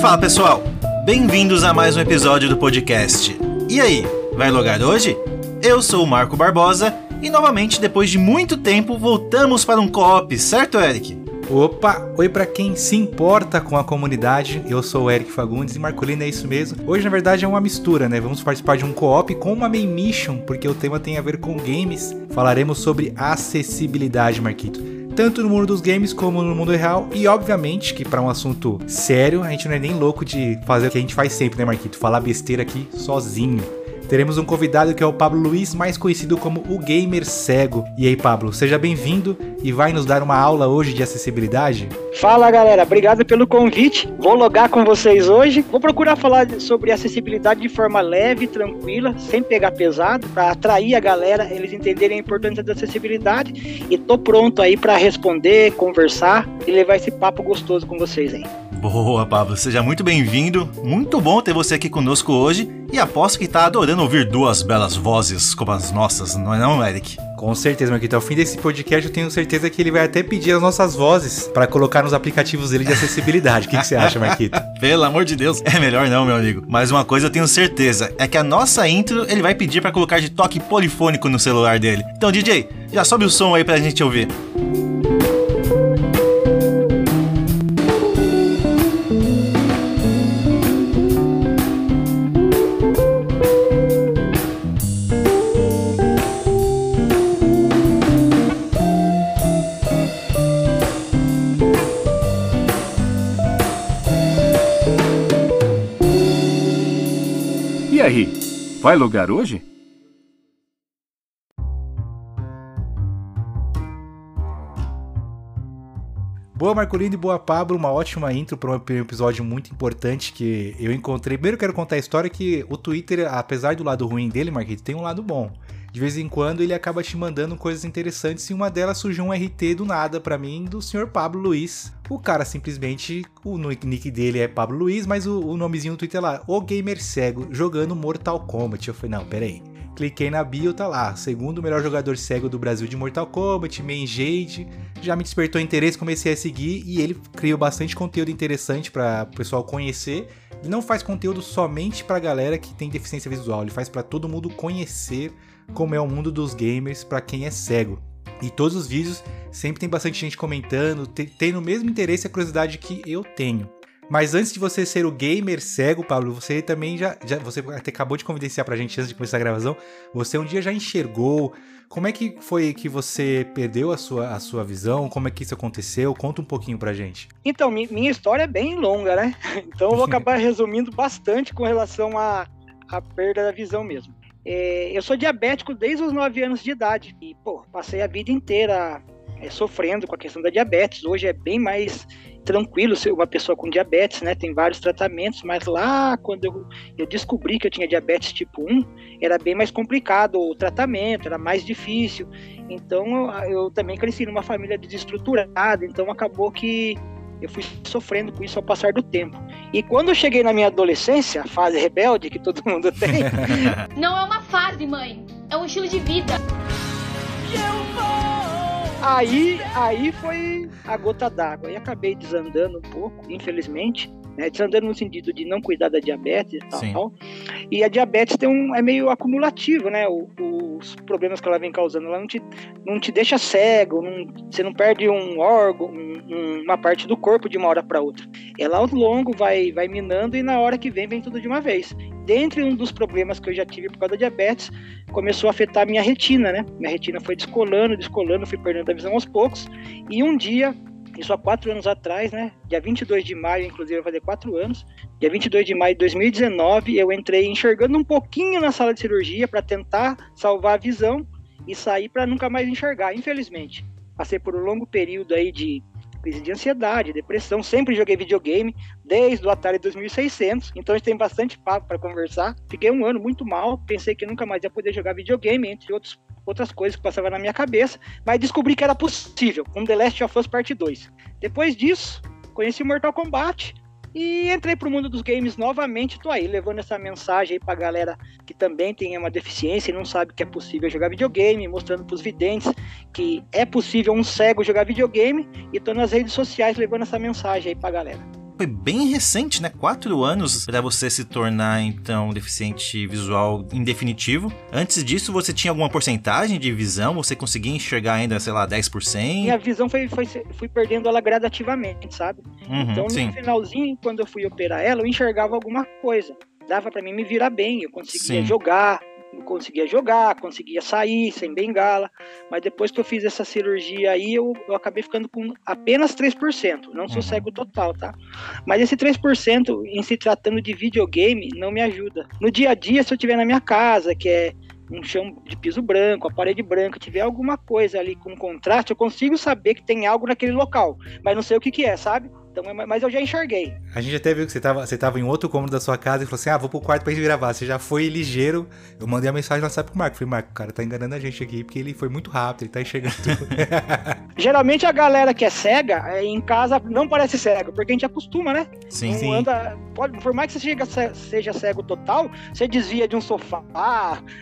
Fala pessoal, bem-vindos a mais um episódio do podcast. E aí, vai logar hoje? Eu sou o Marco Barbosa e novamente, depois de muito tempo, voltamos para um co-op, certo, Eric? Opa, oi para quem se importa com a comunidade. Eu sou o Eric Fagundes e Marcolino é isso mesmo. Hoje na verdade é uma mistura, né? Vamos participar de um co-op com uma main mission, porque o tema tem a ver com games. Falaremos sobre acessibilidade, Marquito tanto no mundo dos games como no mundo real. E obviamente que para um assunto sério, a gente não é nem louco de fazer o que a gente faz sempre, né, Marquito? Falar besteira aqui sozinho. Teremos um convidado que é o Pablo Luiz, mais conhecido como o Gamer Cego. E aí, Pablo, seja bem-vindo e vai nos dar uma aula hoje de acessibilidade? Fala, galera, obrigado pelo convite. Vou logar com vocês hoje. Vou procurar falar sobre acessibilidade de forma leve, tranquila, sem pegar pesado, para atrair a galera, eles entenderem a importância da acessibilidade. E tô pronto aí para responder, conversar e levar esse papo gostoso com vocês aí. Boa, Pablo, seja muito bem-vindo. Muito bom ter você aqui conosco hoje e aposto que tá adorando ouvir duas belas vozes como as nossas, não é não, Eric? Com certeza, Marquito. Ao fim desse podcast, eu tenho certeza que ele vai até pedir as nossas vozes para colocar nos aplicativos dele de acessibilidade. O que, que você acha, Marquito? Pelo amor de Deus, é melhor não, meu amigo. Mas uma coisa eu tenho certeza, é que a nossa intro ele vai pedir para colocar de toque polifônico no celular dele. Então, DJ, já sobe o som aí pra gente ouvir. Aí, vai logar hoje? Boa Marcolino e boa Pablo, uma ótima intro para um episódio muito importante que eu encontrei. Primeiro quero contar a história que o Twitter, apesar do lado ruim dele, Marquinhos, tem um lado bom de vez em quando ele acaba te mandando coisas interessantes e uma delas surgiu um RT do nada para mim do senhor Pablo Luiz. O cara simplesmente, o nick dele é Pablo Luiz, mas o, o nomezinho no Twitter é lá, o gamer cego jogando Mortal Kombat. Eu falei, não, peraí. Cliquei na bio, tá lá, segundo melhor jogador cego do Brasil de Mortal Kombat, main Jade. Já me despertou interesse, comecei a seguir e ele criou bastante conteúdo interessante para o pessoal conhecer. Ele não faz conteúdo somente para galera que tem deficiência visual, ele faz para todo mundo conhecer como é o mundo dos gamers para quem é cego. E todos os vídeos sempre tem bastante gente comentando, tendo o mesmo interesse e a curiosidade que eu tenho. Mas antes de você ser o gamer cego, Pablo, você também já, já você até acabou de confidenciar pra gente antes de começar a gravação, você um dia já enxergou como é que foi que você perdeu a sua, a sua visão? Como é que isso aconteceu? Conta um pouquinho pra gente. Então, minha história é bem longa, né? Então eu vou acabar resumindo bastante com relação à, à perda da visão mesmo. É, eu sou diabético desde os 9 anos de idade e, pô, passei a vida inteira é, sofrendo com a questão da diabetes. Hoje é bem mais tranquilo ser uma pessoa com diabetes, né? Tem vários tratamentos, mas lá quando eu, eu descobri que eu tinha diabetes tipo 1, era bem mais complicado o tratamento, era mais difícil. Então eu, eu também cresci numa família desestruturada, então acabou que eu fui sofrendo com isso ao passar do tempo. E quando eu cheguei na minha adolescência, a fase rebelde que todo mundo tem. Não é uma fase, mãe. É um estilo de vida. Aí, aí foi a gota d'água. E acabei desandando um pouco, infelizmente. Né? Desandando no sentido de não cuidar da diabetes e tal. Sim. E a diabetes tem um, é meio acumulativo, né? O, os problemas que ela vem causando. Ela não te, não te deixa cego, não, você não perde um órgão, um, uma parte do corpo de uma hora para outra. Ela ao longo vai, vai minando e na hora que vem, vem tudo de uma vez. Dentre um dos problemas que eu já tive por causa da diabetes, começou a afetar a minha retina, né? Minha retina foi descolando, descolando, fui perdendo a visão aos poucos. E um dia, isso há quatro anos atrás, né? Dia 22 de maio, inclusive, vai fazer quatro anos. Dia 22 de maio de 2019, eu entrei enxergando um pouquinho na sala de cirurgia para tentar salvar a visão e sair para nunca mais enxergar, infelizmente. Passei por um longo período aí de crise de ansiedade, depressão. Sempre joguei videogame, desde o Atari 2600. Então a gente tem bastante papo para conversar. Fiquei um ano muito mal, pensei que nunca mais ia poder jogar videogame, entre outros, outras coisas que passavam na minha cabeça. Mas descobri que era possível, com The Last of Us Part 2. Depois disso, conheci Mortal Kombat e entrei pro mundo dos games novamente, tô aí levando essa mensagem aí pra galera que também tem uma deficiência e não sabe que é possível jogar videogame, mostrando pros videntes que é possível um cego jogar videogame e tô nas redes sociais levando essa mensagem aí pra galera. Foi bem recente, né? Quatro anos para você se tornar, então, deficiente visual em definitivo. Antes disso, você tinha alguma porcentagem de visão? Você conseguia enxergar ainda, sei lá, 10%? Minha visão foi, foi fui perdendo ela gradativamente, sabe? Uhum, então, no sim. finalzinho, quando eu fui operar ela, eu enxergava alguma coisa. Dava para mim me virar bem, eu conseguia Sim. jogar, eu conseguia jogar, conseguia sair sem bengala. Mas depois que eu fiz essa cirurgia aí, eu, eu acabei ficando com apenas 3%. Não sou Uhum. cego total, tá? Mas esse 3% em se tratando de videogame não me ajuda. No dia a dia, se eu estiver na minha casa, que é um chão de piso branco, a parede branca, tiver alguma coisa ali com contraste, eu consigo saber que tem algo naquele local, mas não sei o que que é, sabe? Então, mas eu já enxerguei. A gente até viu que você tava, você tava em outro cômodo da sua casa e falou assim: ah, vou pro quarto pra gente gravar. Você já foi ligeiro. Eu mandei a mensagem no WhatsApp pro Marco. Falei, Marco, o cara tá enganando a gente aqui porque ele foi muito rápido, ele tá enxergando tudo. Geralmente a galera que é cega, é, em casa não parece cego, porque a gente acostuma, né? Sim. Não Sim. anda, pode, por mais que você chega, ce- seja cego total, você desvia de um sofá,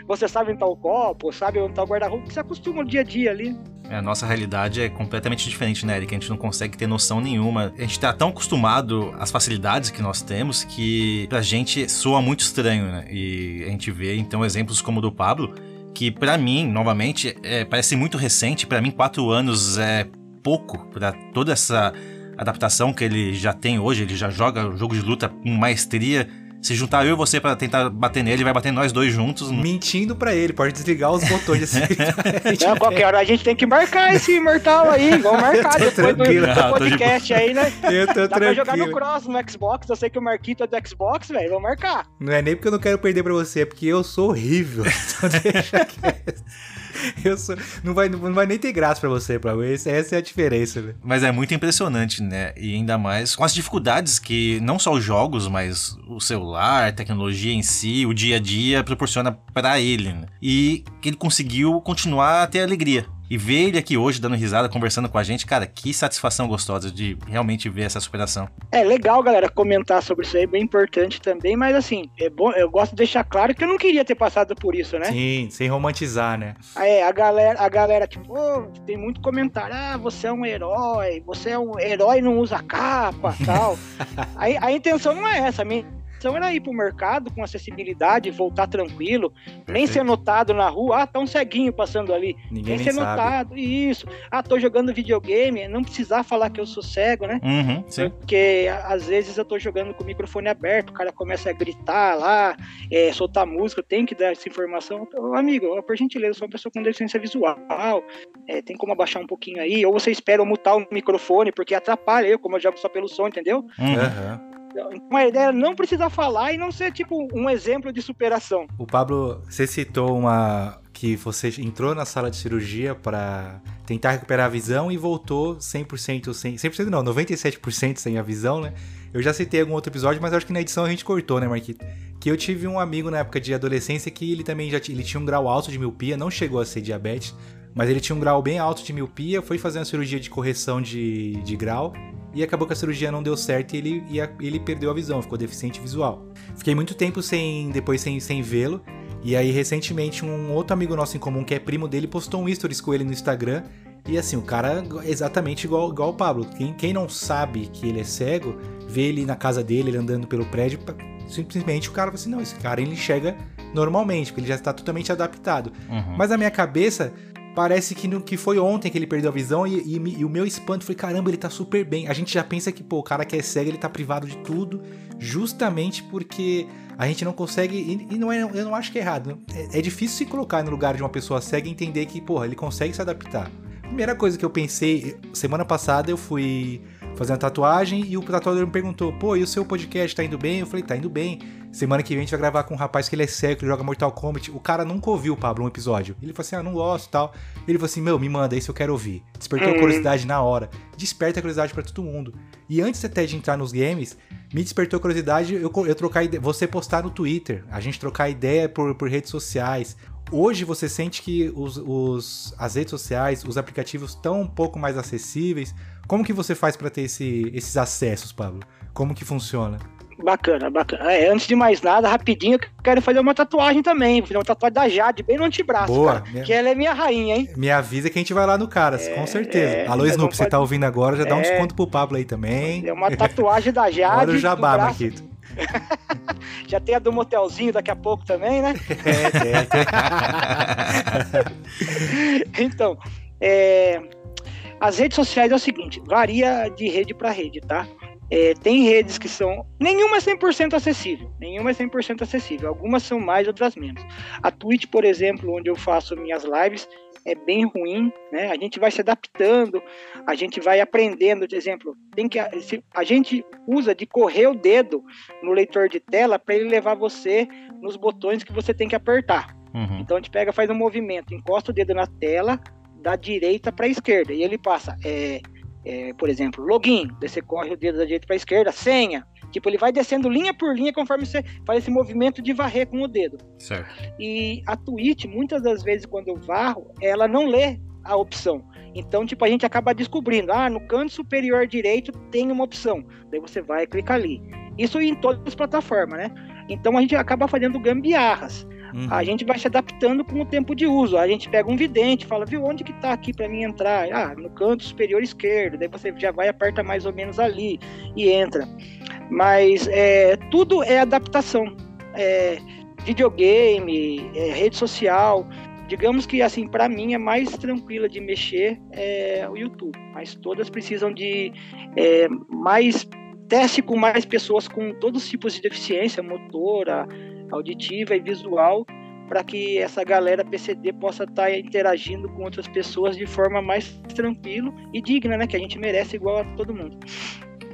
você sabe onde tá o copo, sabe onde tá o guarda-roupa, você acostuma no dia a dia ali. É, A nossa realidade é completamente diferente, né, Eric? A gente não consegue ter noção nenhuma. A gente tá tão acostumado às facilidades que nós temos que pra gente soa muito estranho, né? E a gente vê, então, exemplos como o do Pablo, que pra mim, novamente, é, parece muito recente. Pra mim, quatro anos é pouco pra toda essa adaptação que ele já tem hoje. Ele já joga jogo de luta com maestria. Se juntar eu e você pra tentar bater nele, vai bater nós dois juntos. Mentindo pra ele, pode desligar os botões assim. Então, qualquer hora a gente tem que marcar esse imortal aí, vamos marcar depois do, tranquilo. do Ah, tô de podcast aí, né? Eu tô Dá pra jogar no tranquilo. Cross, no Xbox, eu sei que o Marquito é do Xbox, velho, vamos marcar. Não é nem porque eu não quero perder pra você, é porque eu sou horrível. Então deixa quieto. Sou... não, vai, não vai nem ter graça pra você, Pablo. Essa, essa é a diferença, né? Mas é muito impressionante, né? E ainda mais com as dificuldades que não só os jogos, mas o celular, a tecnologia em si, o dia a dia proporciona pra ele. Né? E que ele conseguiu continuar a ter alegria. E ver ele aqui hoje dando risada, conversando com a gente, cara, que satisfação gostosa de realmente ver essa superação. É legal, galera, comentar sobre isso aí, bem importante também, mas assim, é bom, eu gosto de deixar claro que eu não queria ter passado por isso, né? Sim, sem romantizar, né? É, a galera, a galera, tipo, "Ô, tem muito comentário, ah, você é um herói, você é um herói e não usa capa, tal. Aí a intenção não é essa, a minha intenção era ir pro mercado com acessibilidade, voltar tranquilo, nem ser notado na rua, ah, tá um ceguinho passando ali, Ninguém nem ser sabe. notado, isso. Ah, tô jogando videogame, não precisar falar que eu sou cego, né? Uhum, sim. Porque às vezes eu tô jogando com o microfone aberto, o cara começa a gritar lá, é, soltar música, eu tenho que dar essa informação. Ô, amigo, por gentileza, eu sou uma pessoa com deficiência visual, é, tem como abaixar um pouquinho aí, ou você espera eu mutar o microfone, porque atrapalha eu, como eu jogo só pelo som, entendeu? Uhum. Aham. Então a ideia não precisar falar e não ser tipo um exemplo de superação. O Pablo, você citou uma que você entrou na sala de cirurgia pra tentar recuperar a visão e voltou 100% sem 100% não, 97% sem a visão, né? Eu já citei algum outro episódio, mas acho que na edição a gente cortou, né, Marquito? Que eu tive um amigo na época de adolescência que ele também já ele tinha um grau alto de miopia, não chegou a ser diabetes, mas ele tinha um grau bem alto de miopia, foi fazer uma cirurgia de correção de, de grau e acabou que a cirurgia não deu certo e ele, e a- ele perdeu a visão, ficou deficiente visual. Fiquei muito tempo sem depois sem, sem vê-lo. E aí, recentemente, um outro amigo nosso em comum, que é primo dele, postou um stories com ele no Instagram. E assim, o cara é exatamente igual, igual o Pablo. Quem, quem não sabe que ele é cego, vê ele na casa dele, ele andando pelo prédio, simplesmente o cara fala assim: não, esse cara ele enxerga normalmente, porque ele já está totalmente adaptado. Uhum. Mas na minha cabeça, parece que, no, que foi ontem que ele perdeu a visão e, e e o meu espanto foi: caramba, ele tá super bem. A gente já pensa que, pô, o cara que é cego, ele tá privado de tudo, justamente porque a gente não consegue. E, e não é, eu não acho que é errado. É, é difícil se colocar no lugar de uma pessoa cega e entender que, porra, ele consegue se adaptar. Primeira coisa que eu pensei, semana passada eu fui fazer uma tatuagem e o tatuador me perguntou: pô, e o seu podcast tá indo bem? Eu falei: tá indo bem. Semana que vem a gente vai gravar com um rapaz que ele é cego, que joga Mortal Kombat. O cara nunca ouviu, Pablo, um episódio. Ele falou assim: ah, não gosto e tal. Ele falou assim: meu, me manda, isso eu quero ouvir. Despertou a Uhum. curiosidade na hora. Desperta a curiosidade pra todo mundo. E antes até de entrar nos games, me despertou a curiosidade eu, eu trocar ide- você postar no Twitter, a gente trocar ideia por, por redes sociais. Hoje você sente que os, os- as redes sociais, os aplicativos estão um pouco mais acessíveis. Como que você faz pra ter esse- esses acessos, Pablo? Como que funciona? Bacana, bacana. É, antes de mais nada, rapidinho, eu quero fazer uma tatuagem também. Vou fazer uma tatuagem da Jade, bem no antebraço, Boa, minha... Que ela é minha rainha, hein? Me avisa que a gente vai lá no Caras, é, com certeza. É, Alô, Snoop, você tá ouvindo agora, já dá um é. desconto pro Pablo aí também. É uma tatuagem da Jade. Olha o jabá, Marquito. Já tem a do motelzinho daqui a pouco também, né? É, então, é, as redes sociais é o seguinte, varia de rede para rede, tá? É, tem redes que são. Nenhuma é 100% acessível. Nenhuma é 100% acessível. Algumas são mais, outras menos. A Twitch, por exemplo, onde eu faço minhas lives, é bem ruim, né? A gente vai se adaptando, a gente vai aprendendo. Por exemplo, tem que a gente usa de correr o dedo no leitor de tela para ele levar você nos botões que você tem que apertar. Uhum. Então a gente pega, faz um movimento, encosta o dedo na tela da direita para a esquerda e ele passa. É, é, por exemplo, login, daí você corre o dedo da direita para a esquerda, senha. Tipo, ele vai descendo linha por linha conforme você faz esse movimento de varrer com o dedo. Certo. E a Twitch, muitas das vezes, quando eu varro, ela não lê a opção. Então, tipo, a gente acaba descobrindo, ah, no canto superior direito tem uma opção. Daí você vai e clica ali. Isso em todas as plataformas, né? Então a gente acaba fazendo gambiarras. Uhum. A gente vai se adaptando com o tempo de uso. A gente pega um vidente, fala, viu, onde que tá aqui para mim entrar? Ah, no canto superior esquerdo. Daí você já vai aperta mais ou menos ali e entra. Mas é, tudo é adaptação. É, videogame, é, rede social. Digamos que assim, para mim é mais tranquila de mexer é, o YouTube, mas todas precisam de é, mais teste com mais pessoas com todos os tipos de deficiência, motora, auditiva e visual, para que essa galera PCD possa estar tá interagindo com outras pessoas de forma mais tranquila e digna, né? Que a gente merece igual a todo mundo.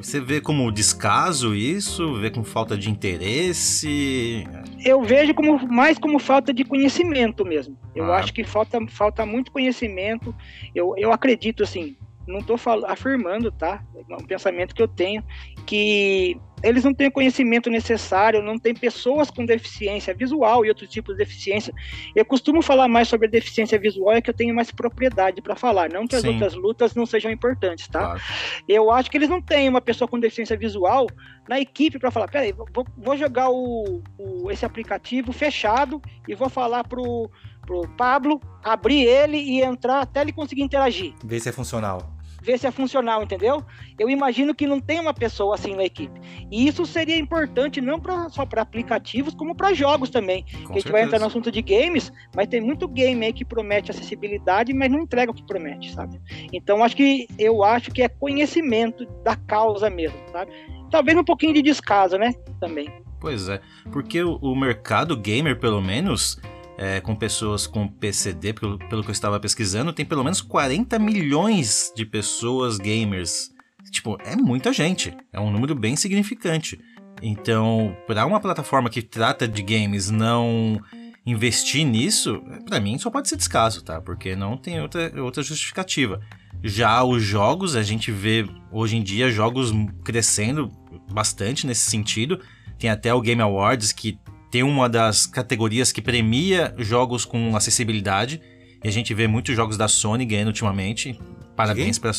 Você vê como descaso isso? Vê com falta de interesse? Eu vejo como mais como falta de conhecimento mesmo. Eu ah. acho que falta, falta muito conhecimento. Eu, eu acredito assim, não estou afirmando, tá? É um pensamento que eu tenho, que eles não têm o conhecimento necessário, não tem pessoas com deficiência visual e outros tipos de deficiência. Eu costumo falar mais sobre a deficiência visual, é que eu tenho mais propriedade para falar, não que as Sim. outras lutas não sejam importantes, tá? Claro. Eu acho que eles não têm uma pessoa com deficiência visual na equipe para falar, peraí, vou, vou jogar o, o, esse aplicativo fechado e vou falar pro, pro Pablo abrir ele e entrar até ele conseguir interagir. Ver se é funcional ver se é funcional, entendeu? Eu imagino que não tem uma pessoa assim na equipe. E isso seria importante não pra, só para aplicativos, como para jogos também. a gente vai entrar no assunto de games, mas tem muito game aí que promete acessibilidade, mas não entrega o que promete, sabe? Então acho que eu acho que é conhecimento da causa mesmo, sabe? Talvez um pouquinho de descaso, né? Também. Pois é, porque o, o mercado gamer, pelo menos, é, com pessoas com PCD, pelo, pelo que eu estava pesquisando, tem pelo menos 40 milhões de pessoas gamers. Tipo, é muita gente. É um número bem significante. Então, para uma plataforma que trata de games não investir nisso, para mim só pode ser descaso, tá? Porque não tem outra, outra justificativa. Já os jogos, a gente vê hoje em dia jogos crescendo bastante nesse sentido. Tem até o Game Awards que tem uma das categorias que premia jogos com acessibilidade. E a gente vê muitos jogos da Sony ganhando ultimamente. Parabéns para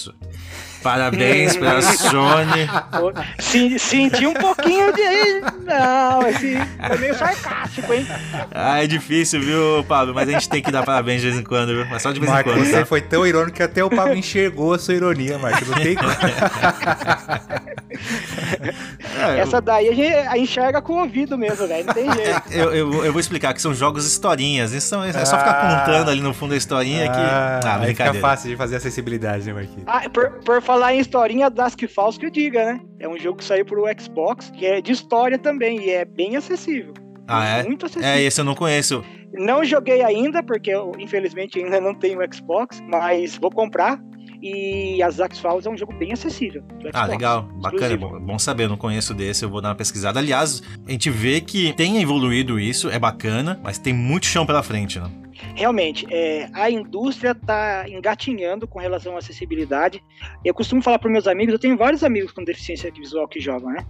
Parabéns pra Sony. Senti um pouquinho de. Não, esse foi meio sarcástico, hein? Ah, é difícil, viu, Pablo? Mas a gente tem que dar parabéns de vez em quando, viu? Mas só de vez Marco, em quando. Você tá? foi tão irônico que até o Pablo enxergou a sua ironia, Marco. Não tem é, Essa daí a gente enxerga com o ouvido mesmo, velho. Não tem jeito. É, eu, eu, eu, vou explicar que são jogos historinhas. Isso é só ficar ah, contando ali no fundo da historinha que. Ah, ah aí fica fácil de fazer acessibilidade, né, Marquinhos? Ah, por, por falar em historinha, Dusk Falls que eu diga, né? É um jogo que saiu pro Xbox, que é de história também, e é bem acessível. Ah, é? Muito acessível. É, esse eu não conheço. Não joguei ainda, porque eu, infelizmente, ainda não tenho Xbox, mas vou comprar. E a Zax Falls é um jogo bem acessível. Ah, legal. Bacana. Bom, bom, saber. Eu não conheço desse, eu vou dar uma pesquisada. Aliás, a gente vê que tem evoluído isso, é bacana, mas tem muito chão pela frente, né? Realmente, é, a indústria está engatinhando com relação à acessibilidade. Eu costumo falar para meus amigos, eu tenho vários amigos com deficiência visual que jogam, né?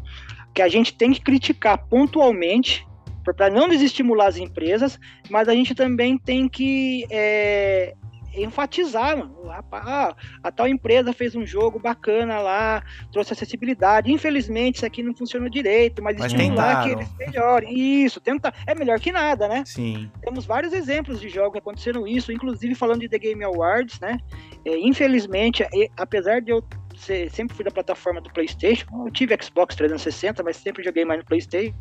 Que a gente tem que criticar pontualmente para não desestimular as empresas, mas a gente também tem que é, enfatizar, mano. Ah, a tal empresa fez um jogo bacana lá, trouxe acessibilidade. Infelizmente, isso aqui não funcionou direito, mas, mas estimular que eles melhorem. Isso, tenta. É melhor que nada, né? Sim. Temos vários exemplos de jogos que aconteceram isso, inclusive falando de The Game Awards, né? É, infelizmente, apesar de eu sempre fui da plataforma do PlayStation, eu tive Xbox 360, mas sempre joguei mais no PlayStation.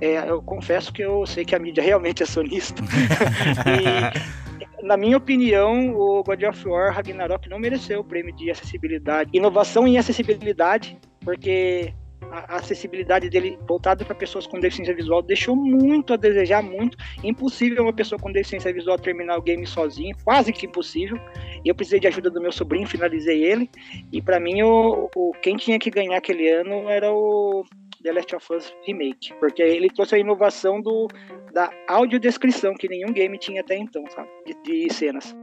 É, eu confesso que eu sei que a mídia realmente é sonista. e, na minha opinião, o God of War Ragnarok não mereceu o prêmio de acessibilidade. Inovação em acessibilidade, porque a acessibilidade dele voltada para pessoas com deficiência visual deixou muito a desejar, muito. Impossível uma pessoa com deficiência visual terminar o game sozinho, quase que impossível. Eu precisei de ajuda do meu sobrinho, finalizei ele. E para mim, o, o, quem tinha que ganhar aquele ano era o The Last of Us Remake, porque ele trouxe a inovação do, da audiodescrição que nenhum game tinha até então, sabe? De, de cenas.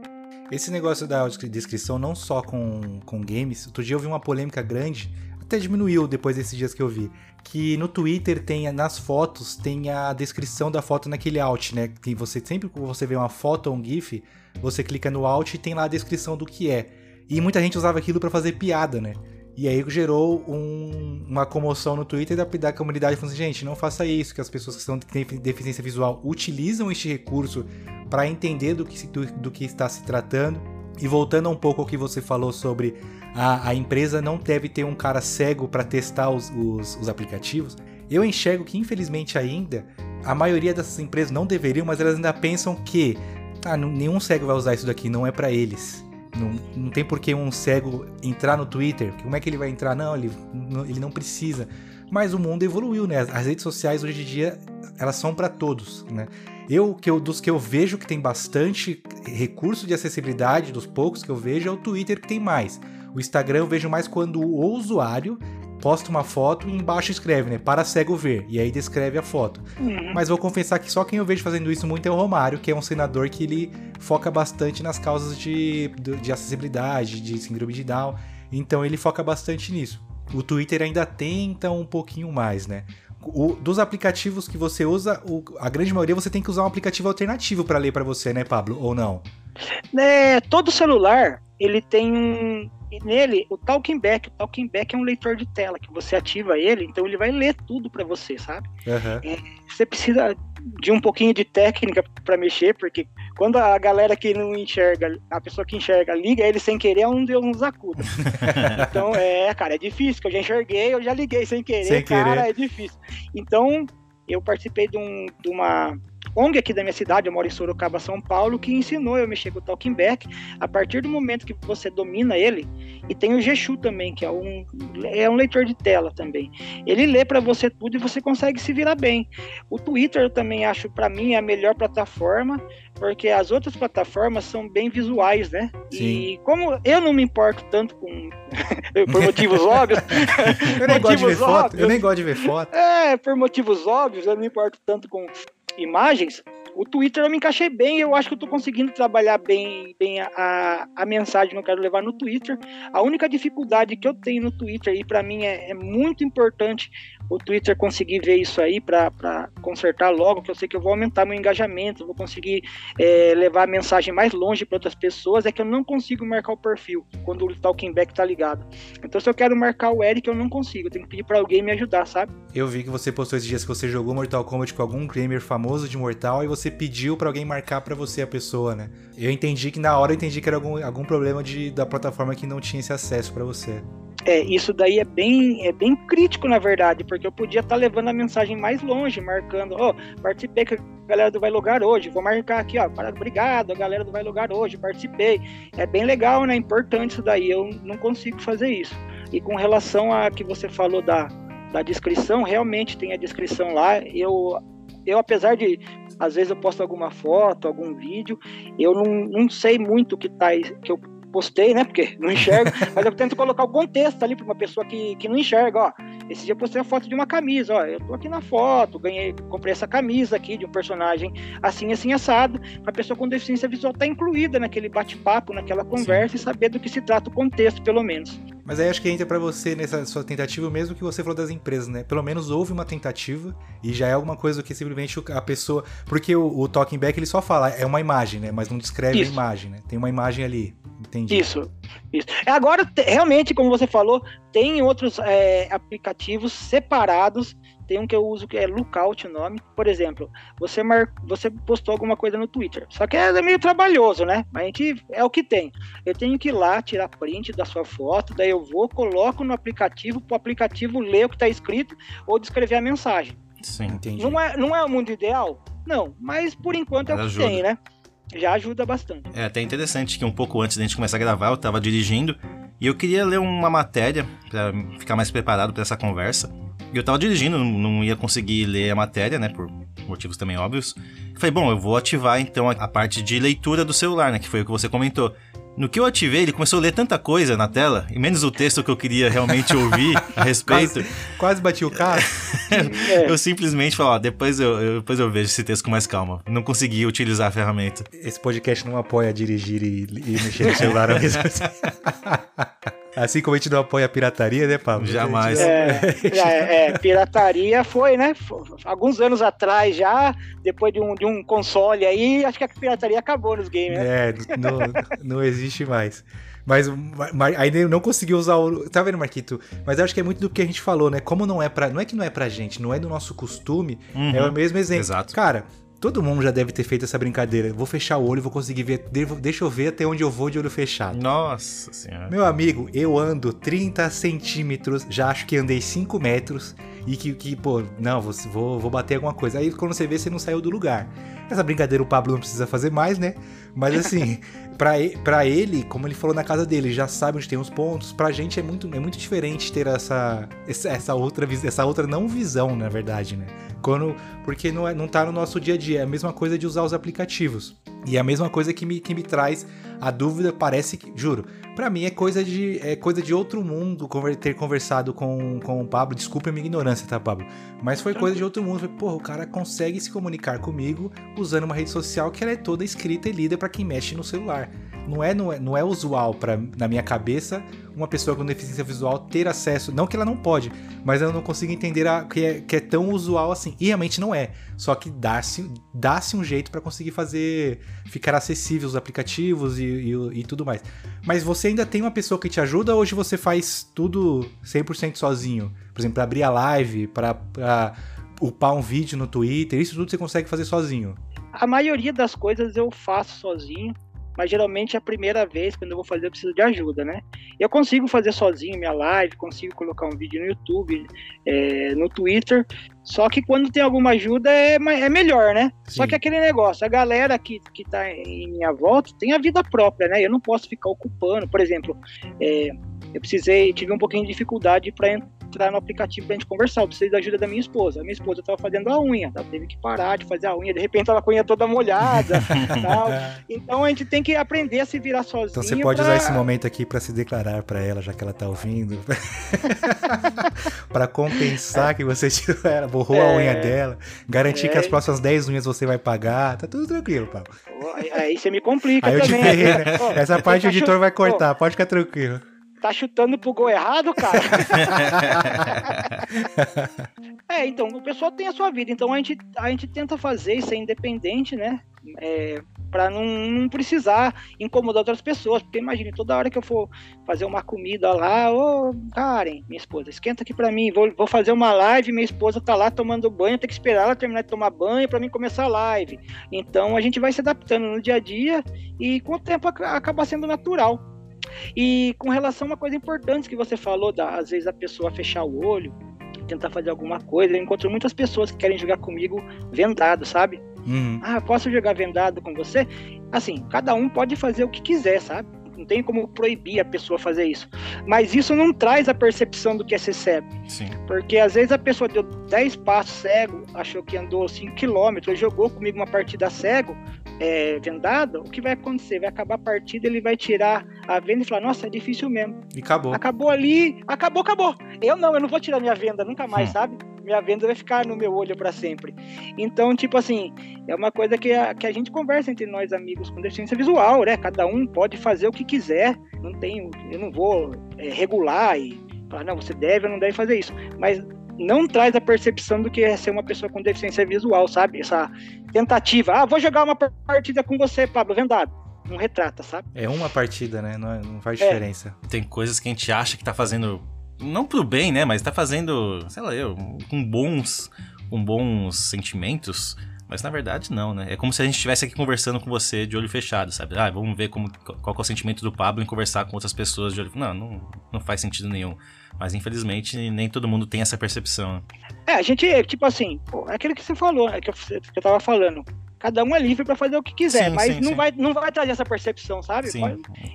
Esse negócio da audiodescrição não só com, com games, outro dia eu vi uma polêmica grande, até diminuiu depois desses dias que eu vi, que no Twitter tem nas fotos tem a descrição da foto naquele alt, né? Que você sempre que você vê uma foto ou um gif, você clica no alt e tem lá a descrição do que é. E muita gente usava aquilo para fazer piada, né? E aí gerou um, uma comoção no Twitter da, da comunidade falando assim, gente, não faça isso, que as pessoas que, são, que têm deficiência visual utilizam este recurso para entender do que, do, do que está se tratando. E voltando um pouco ao que você falou sobre a, a empresa não deve ter um cara cego para testar os, os, os aplicativos, eu enxergo que infelizmente ainda a maioria dessas empresas não deveriam, mas elas ainda pensam que ah, nenhum cego vai usar isso daqui, não é para eles. Não, não tem por que um cego entrar no Twitter. Como é que ele vai entrar? Não, ele, ele não precisa. Mas o mundo evoluiu, né? As redes sociais hoje em dia elas são para todos, né? Eu, que eu dos que eu vejo que tem bastante recurso de acessibilidade, dos poucos que eu vejo, é o Twitter que tem mais. O Instagram eu vejo mais quando o usuário posta uma foto e embaixo escreve, né? Para cego ver. E aí descreve a foto. Uhum. Mas vou confessar que só quem eu vejo fazendo isso muito é o Romário, que é um senador que ele foca bastante nas causas de, de acessibilidade, de síndrome de Down. Então ele foca bastante nisso. O Twitter ainda tenta um pouquinho mais, né? O, dos aplicativos que você usa, o, a grande maioria você tem que usar um aplicativo alternativo para ler para você, né, Pablo? Ou não? É, todo celular ele tem um, nele, o Talking Back, o Talking Back é um leitor de tela, que você ativa ele, então ele vai ler tudo para você, sabe? Uhum. É, você precisa de um pouquinho de técnica para mexer, porque quando a galera que não enxerga, a pessoa que enxerga liga ele sem querer, é um Deus nos acuda. então, é, cara, é difícil, que eu já enxerguei, eu já liguei sem querer, sem cara, querer. é difícil. Então, eu participei de, um, de uma ONG aqui da minha cidade, eu moro em Sorocaba, São Paulo, que ensinou eu a mexer com o Talking Back. A partir do momento que você domina ele, e tem o Geshu também, que é um, é um leitor de tela também. Ele lê para você tudo e você consegue se virar bem. O Twitter eu também acho, para mim, a melhor plataforma, porque as outras plataformas são bem visuais, né? Sim. E como eu não me importo tanto com. por motivos óbvios. eu nem gosto de ver óbvios, foto. Eu nem gosto de ver foto. É, por motivos óbvios, eu não me importo tanto com imagens, o Twitter eu me encaixei bem, eu acho que eu tô conseguindo trabalhar bem, bem a, a mensagem que eu quero levar no Twitter. A única dificuldade que eu tenho no Twitter, e para mim é, é, muito importante o Twitter conseguir ver isso aí para consertar logo, que eu sei que eu vou aumentar meu engajamento, vou conseguir é, levar a mensagem mais longe para outras pessoas, é que eu não consigo marcar o perfil quando o Talking Back tá ligado. Então se eu quero marcar o Eric, eu não consigo, eu tenho que pedir para alguém me ajudar, sabe? Eu vi que você postou esses dias que você jogou Mortal Kombat com algum gamer famoso de Mortal e você pediu para alguém marcar para você a pessoa, né? Eu entendi que na hora eu entendi que era algum, algum problema de, da plataforma que não tinha esse acesso para você. É, isso daí é bem, é bem crítico, na verdade, porque eu podia estar tá levando a mensagem mais longe, marcando, ó, oh, participei com a galera do Vai Lugar hoje, vou marcar aqui, ó, obrigado, a galera do Vai Lugar hoje, participei. É bem legal, né? Importante isso daí, eu não consigo fazer isso. E com relação a que você falou da, da descrição, realmente tem a descrição lá. Eu, eu apesar de às vezes eu posto alguma foto, algum vídeo, eu não, não sei muito o que tá que eu postei, né? Porque não enxergo, mas eu tento colocar o contexto ali para uma pessoa que, que não enxerga, ó. Esse dia eu postei a foto de uma camisa, ó. Eu tô aqui na foto, ganhei, comprei essa camisa aqui de um personagem assim, assim, assado. A pessoa com deficiência visual tá incluída naquele bate-papo, naquela conversa Sim. e saber do que se trata o contexto, pelo menos. Mas aí acho que entra para você nessa sua tentativa, mesmo que você falou das empresas, né? Pelo menos houve uma tentativa e já é alguma coisa que simplesmente a pessoa. Porque o, o talking back ele só fala, é uma imagem, né? Mas não descreve Isso. a imagem, né? Tem uma imagem ali. Entendi. Isso. Isso. Agora, realmente, como você falou, tem outros é, aplicativos separados tem um que eu uso que é Lookout o nome. Por exemplo, você, mar... você postou alguma coisa no Twitter. Só que é meio trabalhoso, né? Mas a gente é o que tem. Eu tenho que ir lá, tirar print da sua foto, daí eu vou, coloco no aplicativo, para o aplicativo ler o que está escrito ou descrever a mensagem. Sim, entendi. Não é, não é o mundo ideal? Não, mas por enquanto é o que ajuda. tem, né? Já ajuda bastante. É até interessante que um pouco antes da gente começar a gravar, eu estava dirigindo e eu queria ler uma matéria para ficar mais preparado para essa conversa. E eu tava dirigindo, não ia conseguir ler a matéria, né? Por motivos também óbvios. Falei, bom, eu vou ativar então a parte de leitura do celular, né? Que foi o que você comentou. No que eu ativei, ele começou a ler tanta coisa na tela, e menos o texto que eu queria realmente ouvir a respeito. Quase, quase bati o carro. eu simplesmente falei, ó, depois eu, eu, depois eu vejo esse texto com mais calma. Não consegui utilizar a ferramenta. Esse podcast não apoia dirigir e, e mexer no celular ao mesmo tempo. Assim como a gente não apoia a pirataria, né, Pablo? Jamais. É, é, é, pirataria foi, né? Alguns anos atrás já, depois de um, de um console aí, acho que a pirataria acabou nos games, né? É, não, não existe mais. Mas, mas ainda não conseguiu usar o. Tá vendo, Marquito? Mas acho que é muito do que a gente falou, né? Como não é pra. Não é que não é pra gente, não é do nosso costume. Uhum, é o mesmo exemplo. Exato. Cara, Todo mundo já deve ter feito essa brincadeira. Vou fechar o olho, vou conseguir ver. Deixa eu ver até onde eu vou de olho fechado. Nossa senhora. Meu amigo, eu ando 30 centímetros, já acho que andei 5 metros. E que, que pô, não, vou, vou bater alguma coisa. Aí quando você vê, você não saiu do lugar. Essa brincadeira o Pablo não precisa fazer mais, né? Mas assim, pra, ele, como ele falou na casa dele, já sabe onde tem os pontos. Pra gente é muito, é muito diferente ter essa, essa, outra, essa outra não visão, na verdade, né? Quando, porque não, é, não tá no nosso dia a dia. É a mesma coisa de usar os aplicativos. E é a mesma coisa que me, que me traz a dúvida, parece que, juro, para mim é coisa de é coisa de outro mundo ter conversado com, com o Pablo. Desculpe a minha ignorância, tá, Pablo? Mas foi coisa de outro mundo. Porra, o cara consegue se comunicar comigo usando uma rede social que ela é toda escrita e lida para quem mexe no celular. Não é, não é, não é usual para na minha cabeça uma pessoa com deficiência visual ter acesso. Não que ela não pode, mas eu não consigo entender a, que, é, que é tão usual assim. E realmente não é. Só que dá-se dá um jeito para conseguir fazer ficar acessível os aplicativos e, e, e, tudo mais. Mas você ainda tem uma pessoa que te ajuda ou hoje você faz tudo 100% sozinho? Por exemplo, para abrir a live, para upar um vídeo no Twitter, isso tudo você consegue fazer sozinho? A maioria das coisas eu faço sozinho mas geralmente é a primeira vez quando eu vou fazer eu preciso de ajuda, né? Eu consigo fazer sozinho minha live, consigo colocar um vídeo no YouTube, é, no Twitter, só que quando tem alguma ajuda é, é melhor, né? Sim. Só que aquele negócio, a galera que, que tá em minha volta tem a vida própria, né? Eu não posso ficar ocupando, por exemplo, é, eu precisei, tive um pouquinho de dificuldade para entrar no aplicativo pra gente conversar. Eu precisei da ajuda da minha esposa. A minha esposa tava fazendo a unha, ela teve que parar de fazer a unha, de repente ela com a unha toda molhada. tal. Então a gente tem que aprender a se virar sozinho. Então você pode pra... usar esse momento aqui para se declarar para ela, já que ela tá ouvindo. para compensar que você tirou ela, borrou é... a unha dela, garantir é... que as próximas 10 unhas você vai pagar. Tá tudo tranquilo, Paulo. Aí você me complica Aí eu também. te ferrei, né? Essa parte o editor vai cortar, pode ficar tranquilo tá chutando pro gol errado, cara. é, então, o pessoal tem a sua vida, então a gente, a gente tenta fazer isso é independente, né? É, para não, não, precisar incomodar outras pessoas, porque imagine, toda hora que eu for fazer uma comida lá, ô Karen, minha esposa, esquenta aqui para mim, vou, vou fazer uma live, minha esposa tá lá tomando banho, tem que esperar ela terminar de tomar banho para mim começar a live. Então a gente vai se adaptando no dia a dia e com o tempo acaba sendo natural. E com relação a uma coisa importante que você falou, da, às vezes a pessoa fechar o olho, tentar fazer alguma coisa, eu encontro muitas pessoas que querem jogar comigo vendado, sabe? Uhum. Ah, posso jogar vendado com você? Assim, cada um pode fazer o que quiser, sabe? Não tem como proibir a pessoa fazer isso. Mas isso não traz a percepção do que é ser cego. Sim. Porque às vezes a pessoa deu 10 passos cego, achou que andou 5 quilômetros, jogou comigo uma partida cego, é, vendada, o que vai acontecer? Vai acabar a partida, ele vai tirar a venda e falar, nossa, é difícil mesmo. E acabou. Acabou ali, acabou, acabou. Eu não, eu não vou tirar minha venda nunca mais, hum. sabe? minha venda vai ficar no meu olho para sempre. Então, tipo assim, é uma coisa que a, que a gente conversa entre nós amigos com deficiência visual, né? Cada um pode fazer o que quiser. Não tenho, eu não vou é, regular e falar, não, você deve ou não deve fazer isso. Mas não traz a percepção do que é ser uma pessoa com deficiência visual, sabe? Essa tentativa. Ah, vou jogar uma partida com você, Pablo, vendado. Não retrata, sabe? É uma partida, né? Não, é, não faz é. diferença. Tem coisas que a gente acha que tá fazendo. Não pro bem, né? Mas tá fazendo, sei lá, eu, com bons, com bons sentimentos. Mas na verdade não, né? É como se a gente estivesse aqui conversando com você de olho fechado, sabe? Ah, vamos ver como, qual é o sentimento do Pablo em conversar com outras pessoas de olho Não, não, não faz sentido nenhum. Mas infelizmente nem todo mundo tem essa percepção. É, a gente, tipo assim, pô, é aquilo que você falou, é que eu, que eu tava falando. Cada um é livre para fazer o que quiser, sim, mas sim, não, sim. Vai, não vai trazer essa percepção, sabe?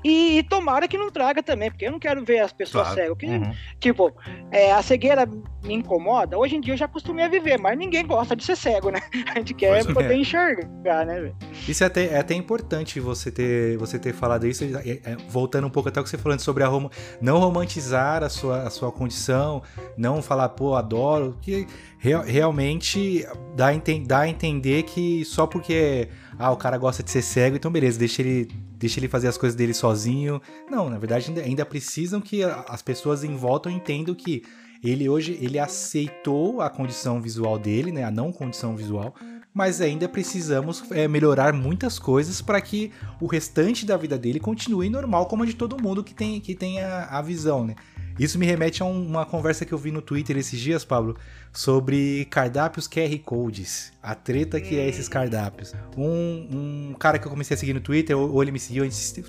E, e, tomara que não traga também, porque eu não quero ver as pessoas claro. cegas. Que, uhum. Tipo, é, a cegueira me incomoda. Hoje em dia eu já acostumei a viver, mas ninguém gosta de ser cego, né? A gente quer pois poder é. enxergar, né? Isso é até, é até importante você ter, você ter falado isso, é, é, voltando um pouco até o que você falou sobre a rom não romantizar a sua, a sua condição, não falar, pô, adoro, que real, realmente dá a, dá a entender que só porque ah, o cara gosta de ser cego, então beleza, deixa ele, deixa ele fazer as coisas dele sozinho. Não, na verdade ainda, ainda precisam que as pessoas em volta entendam que ele hoje ele aceitou a condição visual dele, né, a não condição visual, mas ainda precisamos é, melhorar muitas coisas para que o restante da vida dele continue normal como a de todo mundo que tem, que tem a, a visão, né? Isso me remete a uma conversa que eu vi no Twitter esses dias, Pablo, sobre cardápios QR Codes. A treta que é esses cardápios. Um, um cara que eu comecei a seguir no Twitter, ou ele me seguiu,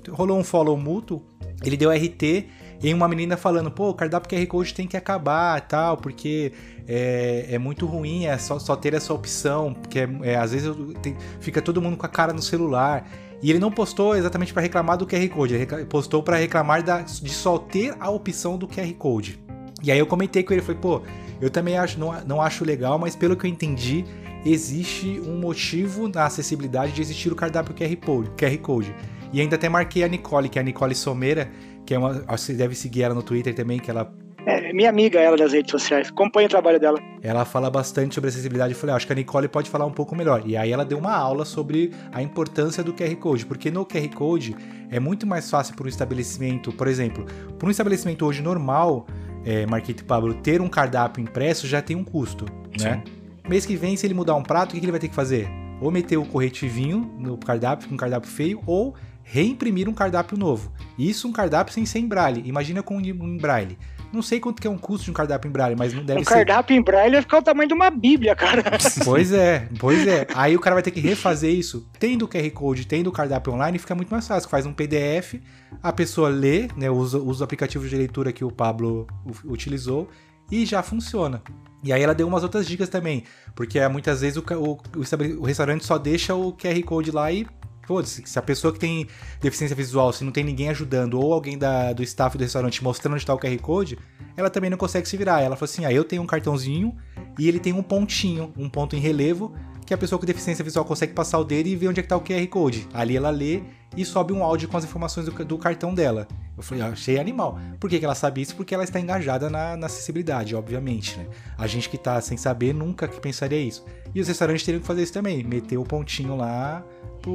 rolou um follow mútuo, ele deu RT em uma menina falando, pô, o cardápio QR Code tem que acabar tal, porque é, é muito ruim é só, só ter essa opção, porque é, é, às vezes tem, fica todo mundo com a cara no celular. E ele não postou exatamente para reclamar do QR Code, ele postou para reclamar da, de só ter a opção do QR Code. E aí eu comentei com ele, falei, pô, eu também acho, não, não acho legal, mas pelo que eu entendi, existe um motivo na acessibilidade de existir o cardápio QR Code. QR Code. E ainda até marquei a Nicole, que é a Nicole Someira, que é uma. Acho que você deve seguir ela no Twitter também, que ela é, minha amiga, ela das redes sociais. Acompanha o trabalho dela. Ela fala bastante sobre acessibilidade. Eu falei, ah, acho que a Nicole pode falar um pouco melhor. E aí ela deu uma aula sobre a importância do QR Code. Porque no QR Code é muito mais fácil para um estabelecimento, por exemplo, para um estabelecimento hoje normal, é, Marquete Pablo, ter um cardápio impresso já tem um custo, né? Mês que vem, se ele mudar um prato, o que ele vai ter que fazer? Ou meter o corretivinho no cardápio, um cardápio feio, ou reimprimir um cardápio novo. Isso um cardápio sem ser em braille. Imagina com um em braille. Não sei quanto que é um custo de um cardápio em braille, mas não deve um ser. Um cardápio em braille vai ficar o tamanho de uma bíblia, cara. Pois é, pois é. Aí o cara vai ter que refazer isso. Tendo o QR Code, tendo o cardápio online, fica muito mais fácil. Faz um PDF, a pessoa lê, né, usa, usa o aplicativo de leitura que o Pablo utilizou e já funciona. E aí ela deu umas outras dicas também, porque muitas vezes o, o, o, o restaurante só deixa o QR Code lá e Foda-se, se a pessoa que tem deficiência visual, se não tem ninguém ajudando, ou alguém da, do staff do restaurante mostrando onde está o QR Code, ela também não consegue se virar. Ela falou assim: ah, eu tenho um cartãozinho e ele tem um pontinho, um ponto em relevo, que a pessoa com deficiência visual consegue passar o dedo e ver onde é que tá o QR Code. Ali ela lê e sobe um áudio com as informações do, do cartão dela. Eu falei, achei animal. Por que, que ela sabe isso? Porque ela está engajada na, na acessibilidade, obviamente, né? A gente que está sem saber nunca que pensaria isso. E os restaurantes teriam que fazer isso também, meter o pontinho lá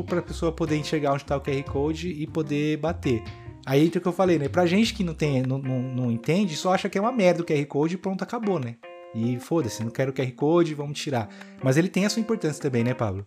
para a pessoa poder enxergar onde está o QR Code e poder bater. Aí entra o que eu falei, né? Pra gente que não, tem, não, não, não entende, só acha que é uma merda o QR Code e pronto, acabou, né? E foda-se, não quero o QR Code, vamos tirar. Mas ele tem a sua importância também, né, Pablo?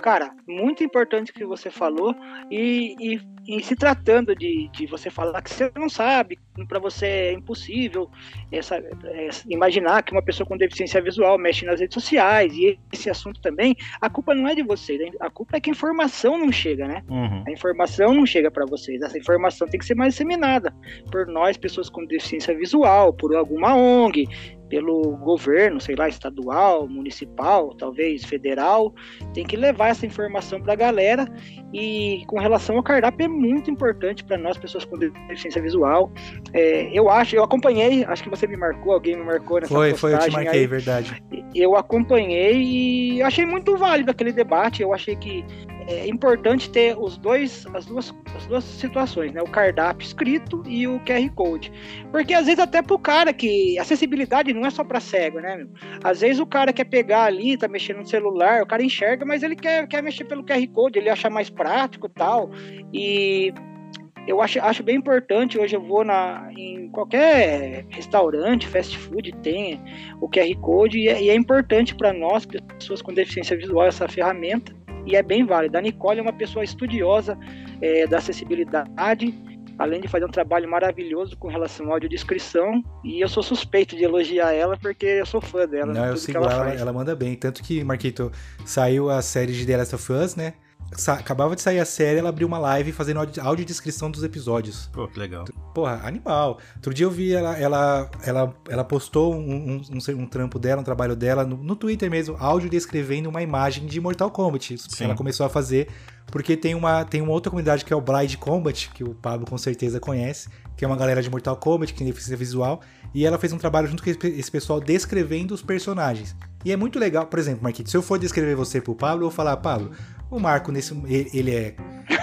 Cara, muito importante o que você falou. E, e, e, se tratando de, de você falar que você não sabe, para você é impossível essa, é, imaginar que uma pessoa com deficiência visual mexe nas redes sociais e esse assunto também, a culpa não é de vocês, né? a culpa é que a informação não chega, né? Uhum. A informação não chega para vocês. Essa informação tem que ser mais disseminada por nós, pessoas com deficiência visual, por alguma ONG, pelo governo, sei lá, estadual, municipal, talvez federal, tem que levar essa informação para a galera. E com relação ao cardápio, é muito importante para nós, pessoas com deficiência visual. É, eu acho, eu acompanhei, acho que você me marcou, alguém me marcou nessa Foi, foi, eu te marquei, aí, verdade. Eu acompanhei e achei muito válido aquele debate. Eu achei que é importante ter os dois, as duas, as duas situações, né? O cardápio escrito e o QR Code. Porque às vezes até pro cara que acessibilidade não é só para cego, né? Meu? Às vezes o cara quer pegar ali, tá mexendo no celular, o cara enxerga, mas ele quer, quer mexer pelo QR Code, ele acha mais prático tal. E eu acho, acho bem importante. Hoje eu vou na, em qualquer restaurante, fast food, tem o QR Code e é, e é importante para nós, pessoas com deficiência visual, essa ferramenta e é bem válida. A Nicole é uma pessoa estudiosa é, da acessibilidade, além de fazer um trabalho maravilhoso com relação à audiodescrição, e eu sou suspeito de elogiar ela porque eu sou fã dela. Não, eu sigo ela, ela, ela, manda bem. Tanto que, Marquito, saiu a série de The Last of Us, né? Acabava de sair a série, ela abriu uma live fazendo audiodescrição dos episódios. Pô, que legal. Porra, animal. Outro dia eu vi ela, ela, ela, ela postou um, um, um, um trampo dela, um trabalho dela no, no Twitter mesmo, áudio descrevendo uma imagem de Mortal Kombat. Sim. Ela começou a fazer, porque tem uma, tem uma outra comunidade que é o Blind Combat, que o Pablo com certeza conhece, que é uma galera de Mortal Kombat, que tem deficiência visual, e ela fez um trabalho junto com esse pessoal descrevendo os personagens. E é muito legal, por exemplo, Marquinhos, se eu for descrever você pro Pablo, eu vou falar, Pablo, o Marco, nesse, ele é.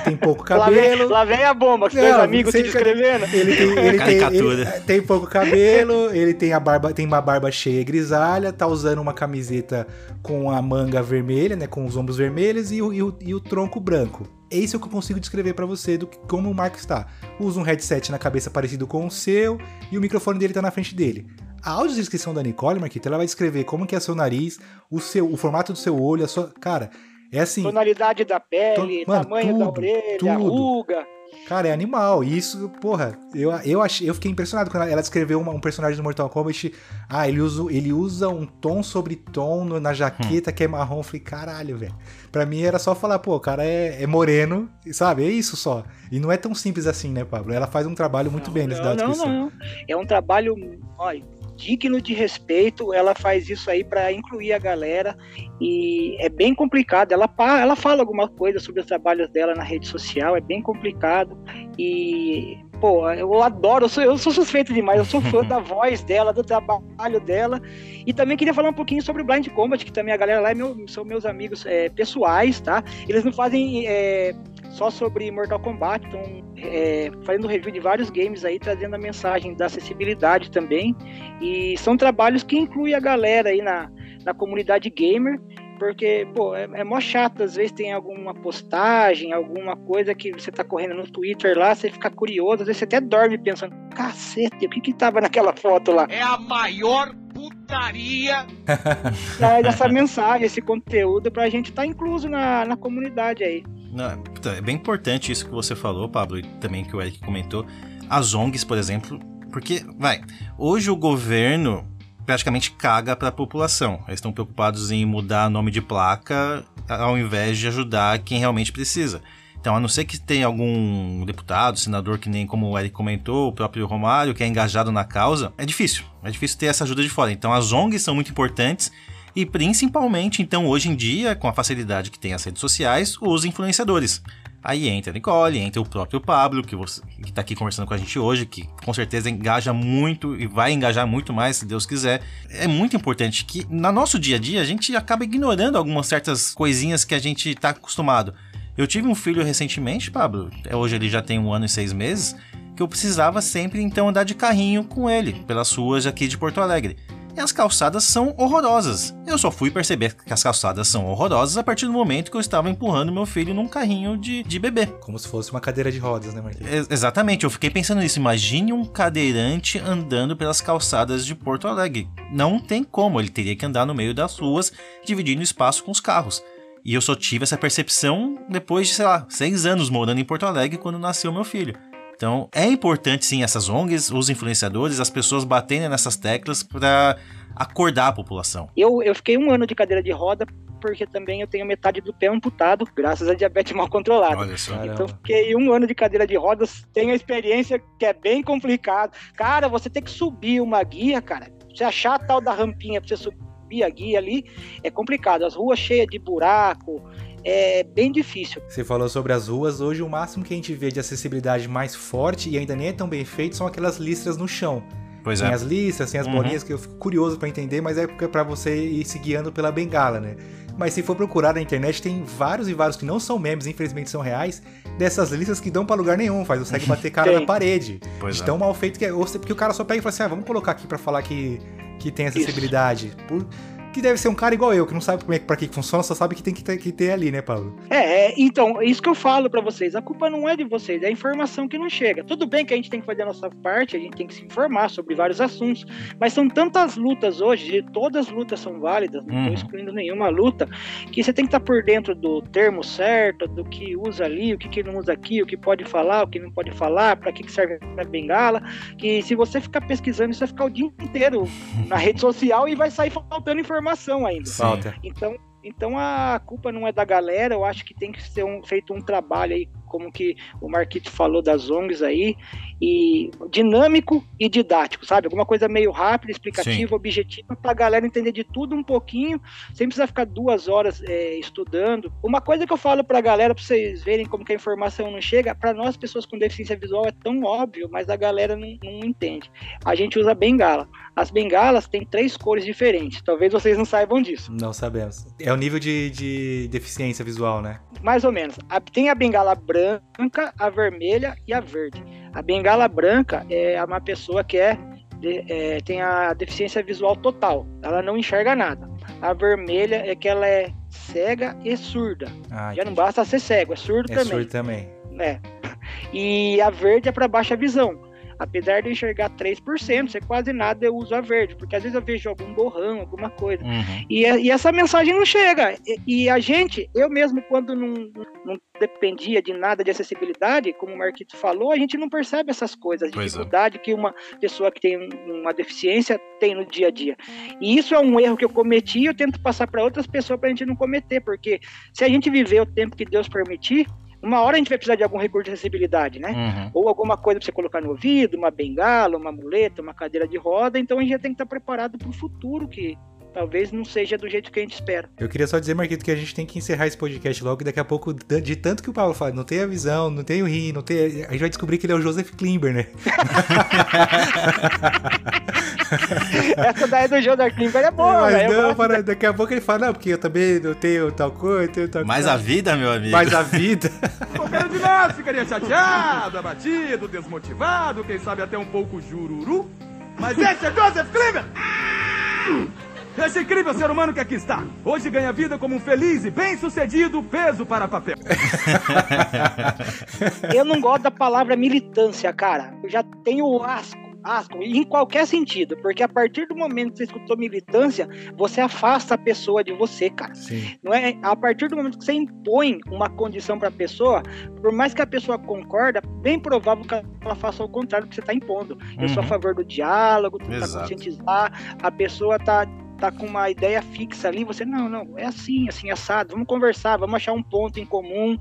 Tem pouco cabelo. lá, vem, lá vem a bomba, que dois amigos se descrevendo. Ele tem, ele tem, ele tem pouco cabelo, ele tem a barba, tem uma barba cheia grisalha, tá usando uma camiseta com a manga vermelha, né? Com os ombros vermelhos e o, e o, e o tronco branco. Esse é o que eu consigo descrever para você do que, como o Marco está. Usa um headset na cabeça parecido com o seu e o microfone dele tá na frente dele. A audiodescrição da Nicole, Marquita, ela vai descrever como que é seu nariz, o seu, o formato do seu olho, a sua, cara, é assim. Tonalidade da pele, mano, tamanho tudo, da orelha, tudo. ruga. Cara, é animal. E isso, porra, eu, eu, achei, eu fiquei impressionado quando ela descreveu uma, um personagem do Mortal Kombat. Ah, ele usa, ele usa um tom sobre tom na jaqueta hum. que é marrom. Eu falei, caralho, velho. Pra mim era só falar, pô, o cara é, é, moreno, sabe? É isso só. E não é tão simples assim, né, Pablo? Ela faz um trabalho muito não, bem nesse não, não, não. É um trabalho, olha, digno de respeito. Ela faz isso aí para incluir a galera e é bem complicado. Ela, ela fala alguma coisa sobre os trabalhos dela na rede social, é bem complicado e pô, eu adoro, eu sou, eu sou suspeito demais, eu sou fã da voz dela, do trabalho dela. E também queria falar um pouquinho sobre o Blind Combat, que também a galera lá é meu, são meus amigos é, pessoais, tá? Eles não fazem é, só sobre Mortal Kombat, estão é, fazendo review de vários games aí, trazendo a mensagem da acessibilidade também. E são trabalhos que incluem a galera aí na, na comunidade gamer, porque, pô, é, é mó chato, às vezes tem alguma postagem, alguma coisa que você tá correndo no Twitter lá, você fica curioso, às vezes você até dorme pensando, cacete, o que que tava naquela foto lá? É a maior putaria! Traz essa mensagem, esse conteúdo pra gente estar tá incluso na, na comunidade aí. Não, é bem importante isso que você falou, Pablo, e também que o Eric comentou. As ONGs, por exemplo, porque, vai, hoje o governo praticamente caga para a população. Eles estão preocupados em mudar nome de placa ao invés de ajudar quem realmente precisa. Então, a não ser que tenha algum deputado, senador, que nem como o Eric comentou, o próprio Romário, que é engajado na causa, é difícil. É difícil ter essa ajuda de fora. Então, as ONGs são muito importantes e principalmente, então, hoje em dia, com a facilidade que tem as redes sociais, os influenciadores. Aí entra a Nicole, entra o próprio Pablo, que, você, que tá aqui conversando com a gente hoje, que com certeza engaja muito e vai engajar muito mais, se Deus quiser. É muito importante que, no nosso dia a dia, a gente acaba ignorando algumas certas coisinhas que a gente tá acostumado. Eu tive um filho recentemente, Pablo, hoje ele já tem um ano e seis meses, que eu precisava sempre então andar de carrinho com ele pelas ruas aqui de Porto Alegre e as calçadas são horrorosas. Eu só fui perceber que as calçadas são horrorosas a partir do momento que eu estava empurrando meu filho num carrinho de, de bebê. Como se fosse uma cadeira de rodas, né, Marquinhos? exatamente, eu fiquei pensando nisso. Imagine um cadeirante andando pelas calçadas de Porto Alegre. Não tem como, ele teria que andar no meio das ruas, dividindo espaço com os carros. E eu só tive essa percepção depois de, sei lá, seis anos morando em Porto Alegre quando nasceu meu filho. Então, é importante sim essas ONGs, os influenciadores, as pessoas baterem nessas teclas para acordar a população. Eu, eu fiquei um ano de cadeira de roda porque também eu tenho metade do pé amputado, graças à diabetes mal controlada. Olha só. Então fiquei um ano de cadeira de rodas, tenho a experiência que é bem complicado. Cara, você tem que subir uma guia, cara. Você achar a tal da rampinha pra você subir a guia ali, é complicado. As ruas cheias de buraco, é bem difícil. Você falou sobre as ruas, hoje o máximo que a gente vê de acessibilidade mais forte e ainda nem é tão bem feito são aquelas listras no chão. Pois tem é. as listas, tem as Uhum. bolinhas que eu fico curioso pra entender, mas é porque é pra você ir se guiando pela bengala, né? Mas se for procurar na internet, tem vários e vários que não são memes, infelizmente são reais, dessas listas que dão pra lugar nenhum, faz você consegue bater cara na parede. Pois de é. tão mal feito que é. Ou se- porque o cara só pega e fala assim: ah, vamos colocar aqui pra falar que, que tem acessibilidade. Por- que deve ser um cara igual eu, que não sabe como é, pra que funciona, só sabe que tem que ter, que ter ali, né, Paulo? É, é, então, isso que eu falo pra vocês. A culpa não é de vocês, é a informação que não chega. Tudo bem que a gente tem que fazer a nossa parte, a gente tem que se informar sobre vários assuntos, mas são tantas lutas hoje, e todas as lutas são válidas, não Uhum. estou excluindo nenhuma luta, que você tem que estar por dentro do termo certo, do que usa ali, o que, que não usa aqui, o que pode falar, o que não pode falar, pra que, que serve a bengala. Que se você ficar pesquisando, você vai ficar o dia inteiro na rede social e vai sair faltando informação ainda. Sim. Falta. Então, então a culpa não é da galera, eu acho que tem que ser um- feito um trabalho aí, como que o Marquito falou das ONGs aí, e dinâmico e didático, sabe? Alguma coisa meio rápida, explicativa, objetiva, pra galera entender de tudo um pouquinho, sem precisar ficar duas horas é, estudando. Uma coisa que eu falo pra galera, pra vocês verem como que a informação não chega, pra nós, pessoas com deficiência visual, é tão óbvio, mas a galera não, não entende. A gente usa bengala. As bengalas têm três cores diferentes, talvez vocês não saibam disso. Não sabemos. É o nível de, de deficiência visual, né? mais ou menos. Tem a bengala branca, a vermelha e a verde. A bengala branca é uma pessoa que é, é, tem a deficiência visual total. Ela não enxerga nada. A vermelha é que ela é cega e surda. Ah, Já não basta ser cego, é surdo É também. surdo também. É. E a verde é para baixa visão. Apesar de eu enxergar 3%, isso é quase nada, eu uso a verde, porque às vezes eu vejo algum borrão, alguma coisa. Uhum. E, e essa mensagem não chega. E, e a gente, eu mesmo, quando não, não dependia de nada de acessibilidade, como o Marquito falou, a gente não percebe essas coisas, a Pois é. dificuldade que uma pessoa que tem um- uma deficiência tem no dia a dia. E isso é um erro que eu cometi e eu tento passar para outras pessoas para a gente não cometer, porque se a gente viver o tempo que Deus permitir, uma hora a gente vai precisar de algum recurso de acessibilidade, né? Uhum. ou alguma coisa para você colocar no ouvido, uma bengala, uma muleta, uma cadeira de roda, então a gente já tem que estar preparado para o futuro, que talvez não seja do jeito que a gente espera. Eu queria só dizer, Marquito, que a gente tem que encerrar esse podcast logo, e daqui a pouco, de tanto que o Paulo fala, não tem a visão, não tem o rim, não tem. A gente vai descobrir que ele é o Joseph Klimber, né? Essa daí do da Klimber é boa, Mas. Eu não, para, daqui a pouco ele fala, não, porque eu também não tenho tal coisa, tenho tal Mas coisa. a vida, meu amigo. Mas a vida. Qualquer de nós ficaria chateado, abatido, desmotivado, quem sabe até um pouco jururu. Mas esse é Joseph Cleaver! Esse incrível ser humano que aqui está. Hoje ganha vida como um feliz e bem-sucedido peso para papel. Eu não gosto da palavra militância, cara. Eu já tenho asco, asco, em qualquer sentido, porque a partir do momento que você escutou militância, você afasta a pessoa de você, cara. Sim. Não é a partir do momento que você impõe uma condição para a pessoa, por mais que a pessoa concorda, bem provável que ela faça o contrário do que você está impondo. Eu sou a Uhum. favor do diálogo, tentar Exato. conscientizar, a pessoa tá tá com uma ideia fixa ali, você não, não, é assim, assim assado, vamos conversar, vamos achar um ponto em comum.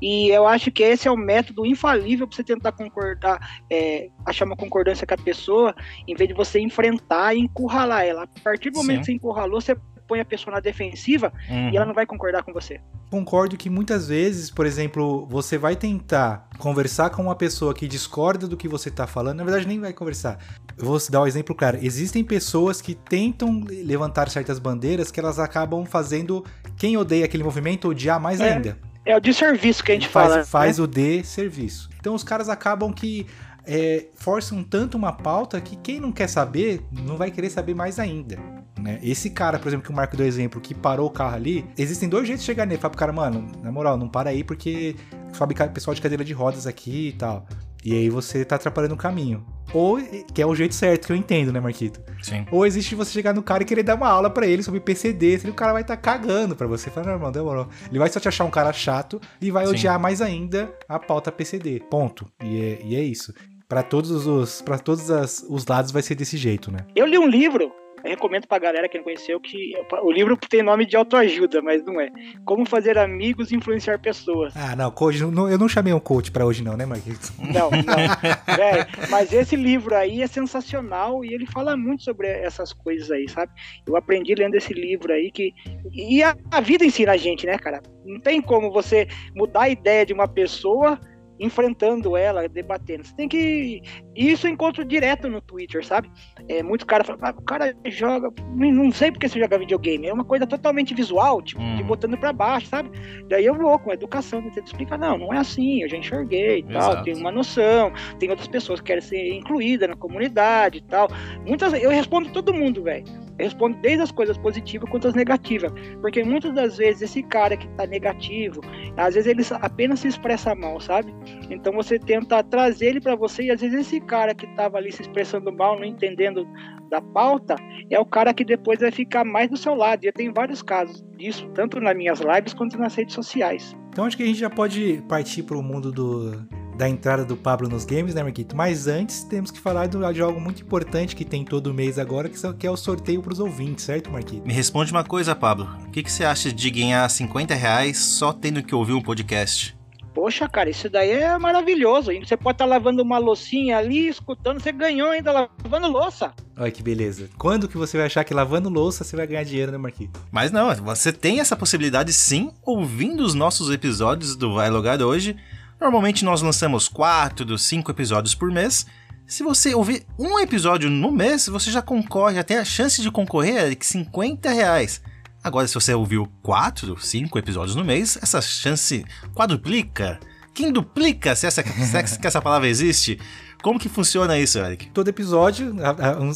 E eu acho que esse é o método infalível para você tentar concordar, é, achar uma concordância com a pessoa, em vez de você enfrentar e encurralar ela. A partir do momento Sim. que você encurralou, você põe a pessoa na defensiva Uhum. e ela não vai concordar com você. Concordo que muitas vezes, por exemplo, você vai tentar conversar com uma pessoa que discorda do que você tá falando, na verdade nem vai conversar. Eu vou dar um exemplo claro. Existem pessoas que tentam levantar certas bandeiras que elas acabam fazendo quem odeia aquele movimento odiar mais É, ainda. É o desserviço que a gente faz, fala. faz né? o de serviço. Então os caras acabam que é, forçam tanto uma pauta que quem não quer saber não vai querer saber mais ainda. né? Esse cara, por exemplo, que o Marco deu exemplo, que parou o carro ali, existem dois jeitos de chegar nele. Fala pro cara, mano, na moral, não para aí porque fabricar pessoal de cadeira de rodas aqui e tal. E aí você tá atrapalhando o caminho. Ou, que é o jeito certo, que eu entendo, né, Marquito? Sim. Ou existe você chegar no cara e querer dar uma aula pra ele sobre PCD, se o cara vai estar tá cagando pra você. Fala, não, irmão, demorou. Ele vai só te achar um cara chato e vai Sim. odiar mais ainda a pauta PCD. Ponto. E é, e é isso. Pra todos os para todos as- os lados vai ser desse jeito, né? Eu li um livro, eu recomendo pra galera que não conheceu, que o livro tem nome de autoajuda, mas não é. Como fazer amigos e influenciar pessoas. Ah, não, coach, não- eu não chamei um coach pra hoje não, né, Marquito? Não, não. Véi, mas esse livro aí é sensacional e ele fala muito sobre essas coisas aí, sabe? Eu aprendi lendo esse livro aí que. E a, a vida ensina a gente, né, cara? Não tem como você mudar a ideia de uma pessoa enfrentando ela, debatendo. Você tem que. Isso eu encontro direto no Twitter, sabe? É, muitos caras falam, ah, o cara joga. Não sei porque você joga videogame. É uma coisa totalmente visual, tipo, hum. de botando pra baixo, sabe? Daí eu vou com educação, você explica, não, não é assim, eu já enxerguei e tal, tenho uma noção, tem outras pessoas que querem ser incluídas na comunidade e tal. Muitas eu respondo todo mundo, velho. Eu respondo desde as coisas positivas quanto as negativas. Porque muitas das vezes esse cara que tá negativo, às vezes ele apenas se expressa mal, sabe? Então você tenta trazer ele para você e às vezes esse cara que tava ali se expressando mal, não entendendo da pauta, é o cara que depois vai ficar mais do seu lado. E eu tenho vários casos disso, tanto nas minhas lives quanto nas redes sociais. Então acho que a gente já pode partir para o mundo do, da entrada do Pablo nos games, né, Marquito? Mas antes temos que falar de algo muito importante que tem todo mês agora, que é o sorteio para os ouvintes, certo, Marquito? Me responde uma coisa, Pablo. O que, que você acha de ganhar 50 reais só tendo que ouvir um podcast? Poxa, cara, isso daí é maravilhoso. Você pode estar tá lavando uma loucinha ali, escutando, você ganhou ainda lavando louça. Olha que beleza. Quando que você vai achar que lavando louça você vai ganhar dinheiro, né, Marquito? Mas não, você tem essa possibilidade sim, ouvindo os nossos episódios do Vai Logar hoje. Normalmente nós lançamos 4 5 episódios por mês. Se você ouvir um episódio no mês, você já concorre, já tem a chance de concorrer a 50 reais. Agora, se você ouviu 4, 5 episódios no mês, essa chance quadruplica, quinduplica, se essa, se essa palavra existe. Como que funciona isso, Eric? Todo episódio,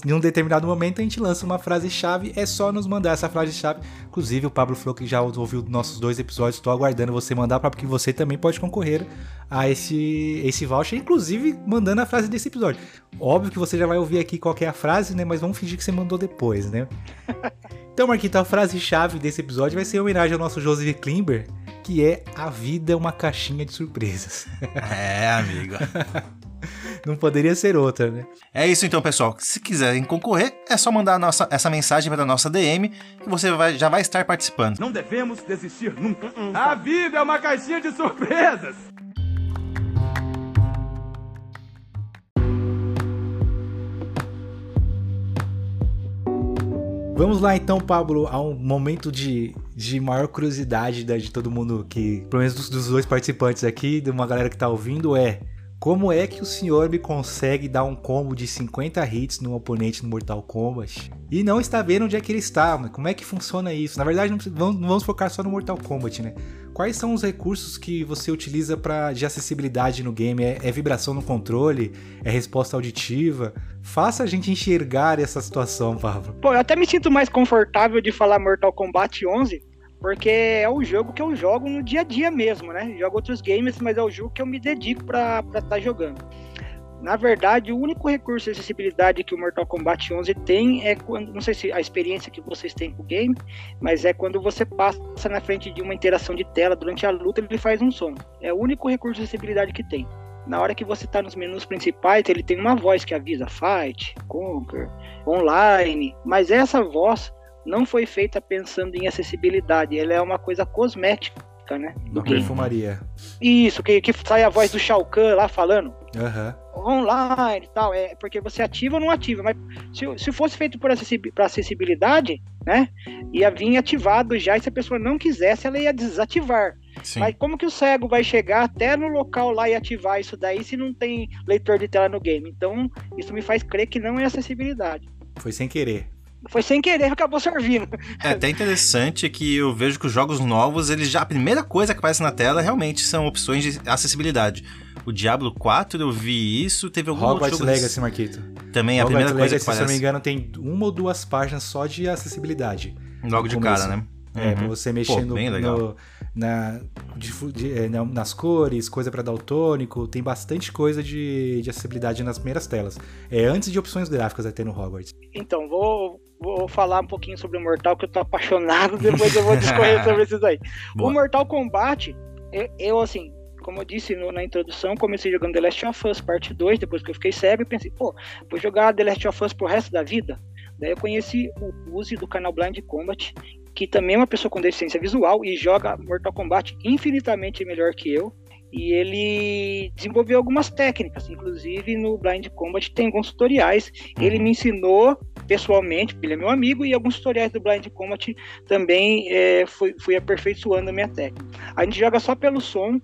em um determinado momento, a gente lança uma frase-chave, é só nos mandar essa frase-chave. Inclusive, o Pablo falou que já ouviu nossos dois episódios, estou aguardando você mandar, porque você também pode concorrer a esse, esse voucher, inclusive mandando a frase desse episódio. Óbvio que você já vai ouvir aqui qual é a frase, né? Mas vamos fingir que você mandou depois, né? Então, Marquito, a frase-chave desse episódio vai ser em homenagem ao nosso Joseph Klimber, que é A vida é uma caixinha de surpresas. É, amigo. Não poderia ser outra, né? É isso então, pessoal. Se quiserem concorrer, é só mandar nossa, essa mensagem para a nossa DM que você vai, já vai estar participando. Não devemos desistir nunca. A vida é uma caixinha de surpresas. Vamos lá então, Pablo, a um momento de, de maior curiosidade da, de todo mundo que, pelo menos dos, dos, dois participantes aqui, de uma galera que tá ouvindo, é como é que o senhor me consegue dar um combo de 50 hits no oponente no Mortal Kombat e não está vendo onde é que ele está? Como é que funciona isso? Na verdade, não, vamos, não vamos focar só no Mortal Kombat, né? Quais são os recursos que você utiliza para de acessibilidade no game? É, é, vibração no controle? É resposta auditiva? Faça a gente enxergar essa situação, Pablo. Pô, eu até me sinto mais confortável de falar Mortal Kombat 11, porque é o jogo que eu jogo no dia a dia mesmo, né? Jogo outros games, mas é o jogo que eu me dedico para estar tá jogando. Na verdade, o único recurso de acessibilidade que o Mortal Kombat 11 tem é quando, não sei se a experiência que vocês têm com o game, mas é quando você passa na frente de uma interação de tela durante a luta, ele faz um som. É o único recurso de acessibilidade que tem. Na hora que você está nos menus principais, ele tem uma voz que avisa Fight, Conquer, Online, mas essa voz não foi feita pensando em acessibilidade, ela é uma coisa cosmética né? Do perfumaria. Isso, que, que sai a voz do Shao Kahn lá falando. Uhum. Online e tal. É porque você ativa ou não ativa. Mas se, se fosse feito por para acessibilidade, né? Ia vir ativado já. E se a pessoa não quisesse, ela ia desativar. Sim. Mas como que o cego vai chegar até no local lá e ativar isso daí se não tem leitor de tela no game? Então, isso me faz crer que não é acessibilidade. Foi sem querer. Foi sem querer, acabou servindo. É até interessante que eu vejo que os jogos novos, eles já a primeira coisa que aparece na tela realmente são opções de acessibilidade. O Diablo 4 eu vi isso, teve algum Hogwarts outro Legacy, Marquito. Também é a primeira coisa que aparece. Se eu não me engano, tem uma ou duas páginas só de acessibilidade. Logo de cara, né? É, uhum. pra você mexer Pô, no, no, na, de, de, é, nas cores, coisa para daltônico, tem bastante coisa de, de acessibilidade nas primeiras telas. É antes de opções gráficas até no Hogwarts. Então, vou, vou falar um pouquinho sobre o Mortal, que eu tô apaixonado, depois eu vou discorrer sobre isso aí. Boa. O Mortal Kombat, eu, eu, assim, como eu disse no, na introdução, comecei jogando The Last of Us Parte 2, depois que eu fiquei cego, e pensei, pô, vou jogar The Last of Us pro resto da vida? Daí eu conheci o Uzi do canal Blind Combat, que também é uma pessoa com deficiência visual e joga Mortal Kombat infinitamente melhor que eu. E ele desenvolveu algumas técnicas, inclusive no Blind Combat tem alguns tutoriais. Ele me ensinou pessoalmente, porque ele é meu amigo, e alguns tutoriais do Blind Combat também é, fui, fui aperfeiçoando a minha técnica. A gente joga só pelo som,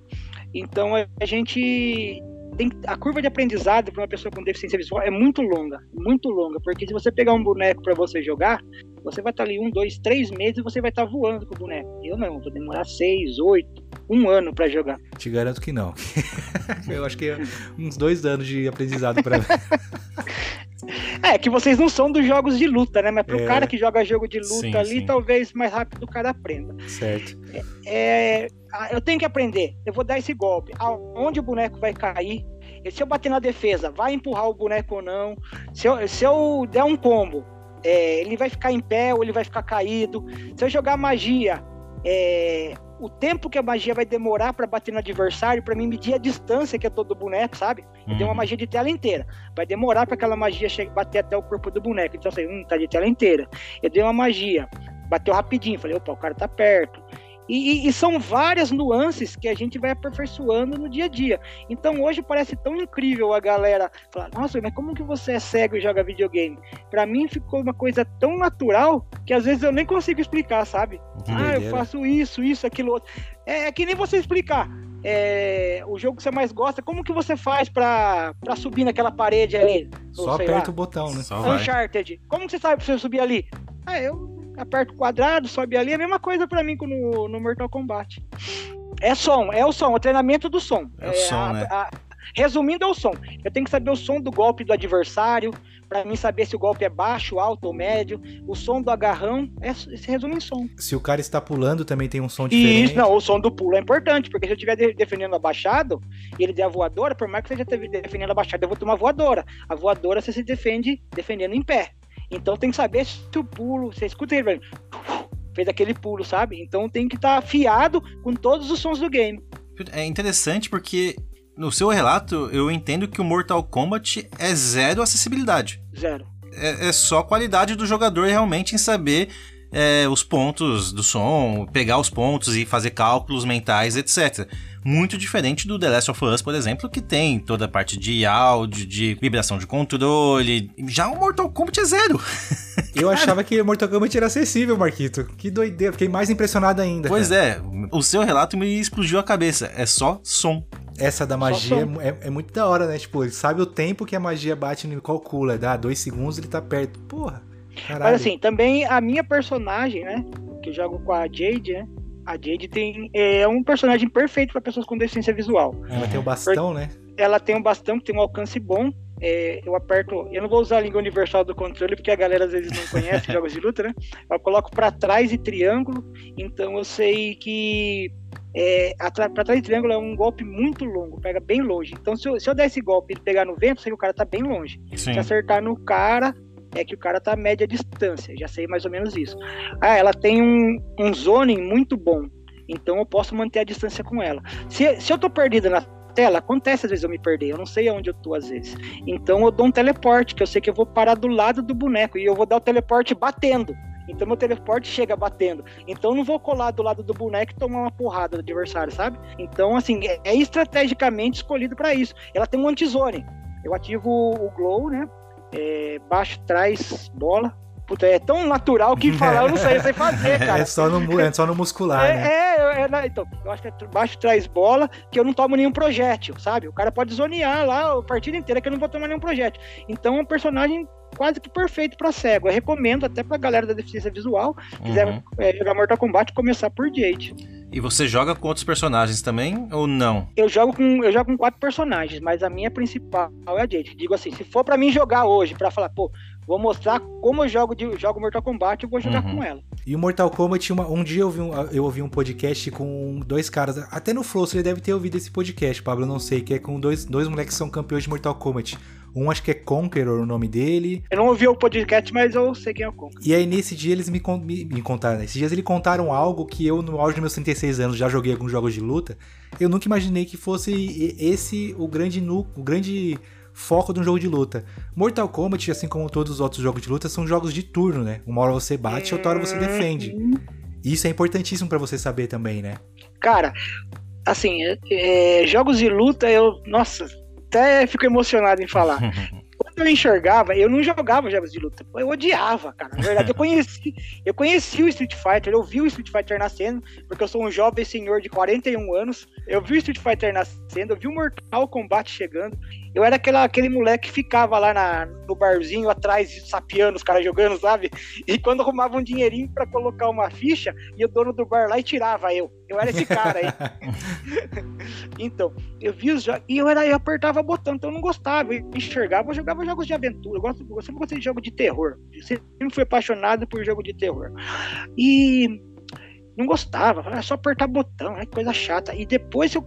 Então a gente tem a curva de aprendizado para uma pessoa com deficiência visual é muito longa, muito longa, porque se você pegar um boneco para você jogar, você vai estar tá ali um, dois, três meses e você vai estar tá voando com o boneco. Eu não, vou demorar seis, oito, um ano para jogar. Te garanto que não. Eu acho que é uns dois anos de aprendizado para É, que vocês não são dos jogos de luta, né? Mas pro é. cara que joga jogo de luta sim, ali, sim. talvez mais rápido o cara aprenda. Certo. É, é, eu tenho que aprender. Eu vou dar esse golpe. Aonde o boneco vai cair? Se eu bater na defesa, vai empurrar o boneco ou não? Se eu, se eu der um combo, é, ele vai ficar em pé ou ele vai ficar caído? Se eu jogar magia, é, o tempo que a magia vai demorar para bater no adversário, para mim medir a distância que é todo boneco, sabe? Eu tenho uma uhum. magia de tela inteira. Vai demorar para aquela magia chegar, bater até o corpo do boneco. Então, assim, hum, tá de tela inteira. Eu dei uma magia, bateu rapidinho. Falei, opa, o cara tá perto. E, e, e, são várias nuances que a gente vai aperfeiçoando no dia a dia. Então hoje parece tão incrível a galera falar: Nossa, mas como que você é cego e joga videogame? Para mim ficou uma coisa tão natural que às vezes eu nem consigo explicar, sabe? Que ah, eu faço isso, isso, aquilo outro. É, é que nem você explicar. É, o jogo que você mais gosta, como que você faz para subir naquela parede ali? Só aperta lá. o botão, né? Só Uncharted. Vai. Como que você sabe pra você subir ali? Ah, eu aperta o quadrado, sobe ali, é a mesma coisa para mim no, no Mortal Kombat. É som, é o som, o treinamento do som. É, o som, a, né? A, resumindo, é o som. Eu tenho que saber o som do golpe do adversário, para mim saber se o golpe é baixo, alto ou médio, o som do agarrão, é, se resume em som. Se o cara está pulando, também tem um som diferente. Isso, não, o som do pulo é importante, porque se eu estiver defendendo abaixado e ele der a voadora, por mais que você esteja defendendo abaixado, eu vou ter uma voadora. A voadora você se defende defendendo em pé. Então tem que saber se o pulo, você escuta ele, fez aquele pulo, sabe? Então tem que estar tá afiado com todos os sons do game. É interessante porque no seu relato eu entendo que o Mortal Kombat é zero acessibilidade. Zero. É, é só qualidade do jogador realmente em saber é, os pontos do som, pegar os pontos e fazer cálculos mentais, etc. Muito diferente do The Last of Us, por exemplo, que tem toda a parte de áudio, de vibração de controle. Já o Mortal Kombat é zero. Eu achava que o Mortal Kombat era acessível, Marquito. Que doideira, fiquei mais impressionado ainda. Pois cara. é, o seu relato me explodiu a cabeça. É só som. Essa da magia é, é, muito da hora, né? Tipo, ele sabe o tempo que a magia bate no calcula. Dá dois segundos ele tá perto. Porra. Caralho. Mas assim, também a minha personagem, né? Que eu jogo com a Jade, né? A Jade tem, é um personagem perfeito para pessoas com deficiência visual. Ela tem o bastão, né? Ela tem um bastão que tem um alcance bom. É, eu aperto. Eu não vou usar a língua universal do controle, porque a galera às vezes não conhece jogos de luta, né? Eu coloco para trás e triângulo. Então eu sei que é, para trás de triângulo é um golpe muito longo, pega bem longe. Então, se eu, se eu der esse golpe e pegar no vento, sei que o cara tá bem longe. Sim. Se acertar no cara, é que o cara tá a média distância, já sei mais ou menos isso. Ah, ela tem um, um zoning muito bom, então eu posso manter a distância com ela. Se, se eu tô perdida na tela, acontece às vezes eu me perder, eu não sei aonde eu tô às vezes. Então eu dou um teleporte, que eu sei que eu vou parar do lado do boneco, e eu vou dar o teleporte batendo. Então meu teleporte chega batendo. Então eu não vou colar do lado do boneco e tomar uma porrada do adversário, sabe? Então, assim, é, é estrategicamente escolhido para isso. Ela tem um antizone. Eu ativo o glow, né? É, baixo, trás, bola. Puta, é tão natural que falar eu não sei, sei fazer, cara. É só no, é só no muscular, é, né? É, é, é, então, eu acho que é baixo, trás, bola, que eu não tomo nenhum projétil, sabe? O cara pode zonear lá a partida inteira que eu não vou tomar nenhum projétil. Então é um personagem quase que perfeito para cego. Eu recomendo até pra galera da deficiência visual, quiser uhum. é, jogar Mortal Kombat, começar por Jade. E você joga com outros personagens também ou não? Eu jogo com eu jogo com quatro personagens, mas a minha principal é a Jade. Digo assim, se for para mim jogar hoje, para falar, pô, vou mostrar como eu jogo de jogo Mortal Kombat, eu vou jogar uhum. com ela. E o Mortal Kombat, uma, um dia eu ouvi um, eu ouvi um podcast com dois caras, até no Flow você deve ter ouvido esse podcast, Pablo, eu não sei, que é com dois, dois moleques que são campeões de Mortal Kombat. Um acho que é Conqueror o nome dele. Eu não ouvi o podcast, mas eu sei quem é o Conqueror. E aí nesse dia eles me, me, me contaram, né? esses dias eles contaram algo que eu no auge dos meus 36 anos já joguei alguns jogos de luta. Eu nunca imaginei que fosse esse o grande nu, o grande foco de um jogo de luta. Mortal Kombat, assim como todos os outros jogos de luta, são jogos de turno, né? Uma hora você bate, outra hora você defende. Uhum. Isso é importantíssimo para você saber também, né? Cara, assim, é, é, jogos de luta, eu, nossa, até fico emocionado em falar. eu enxergava, eu não jogava jogos de luta. Eu odiava, cara. Na verdade, eu conheci, eu conheci o Street Fighter, eu vi o Street Fighter nascendo, porque eu sou um jovem senhor de 41 anos. Eu vi o Street Fighter nascendo, eu vi o Mortal Kombat chegando. Eu era aquela, aquele moleque que ficava lá na, no barzinho atrás, sapiando os caras jogando, sabe? E quando arrumava um dinheirinho para colocar uma ficha, e o dono do bar lá e tirava eu. Eu era esse cara aí. então, eu vi os jogos. E eu, era, eu apertava botão, então eu não gostava. Eu enxergava, eu jogava jogos de aventura. Eu, gosto, eu sempre gostei de jogo de terror. Eu sempre fui apaixonado por jogo de terror. E não gostava, era só apertar botão, é coisa chata. E depois eu,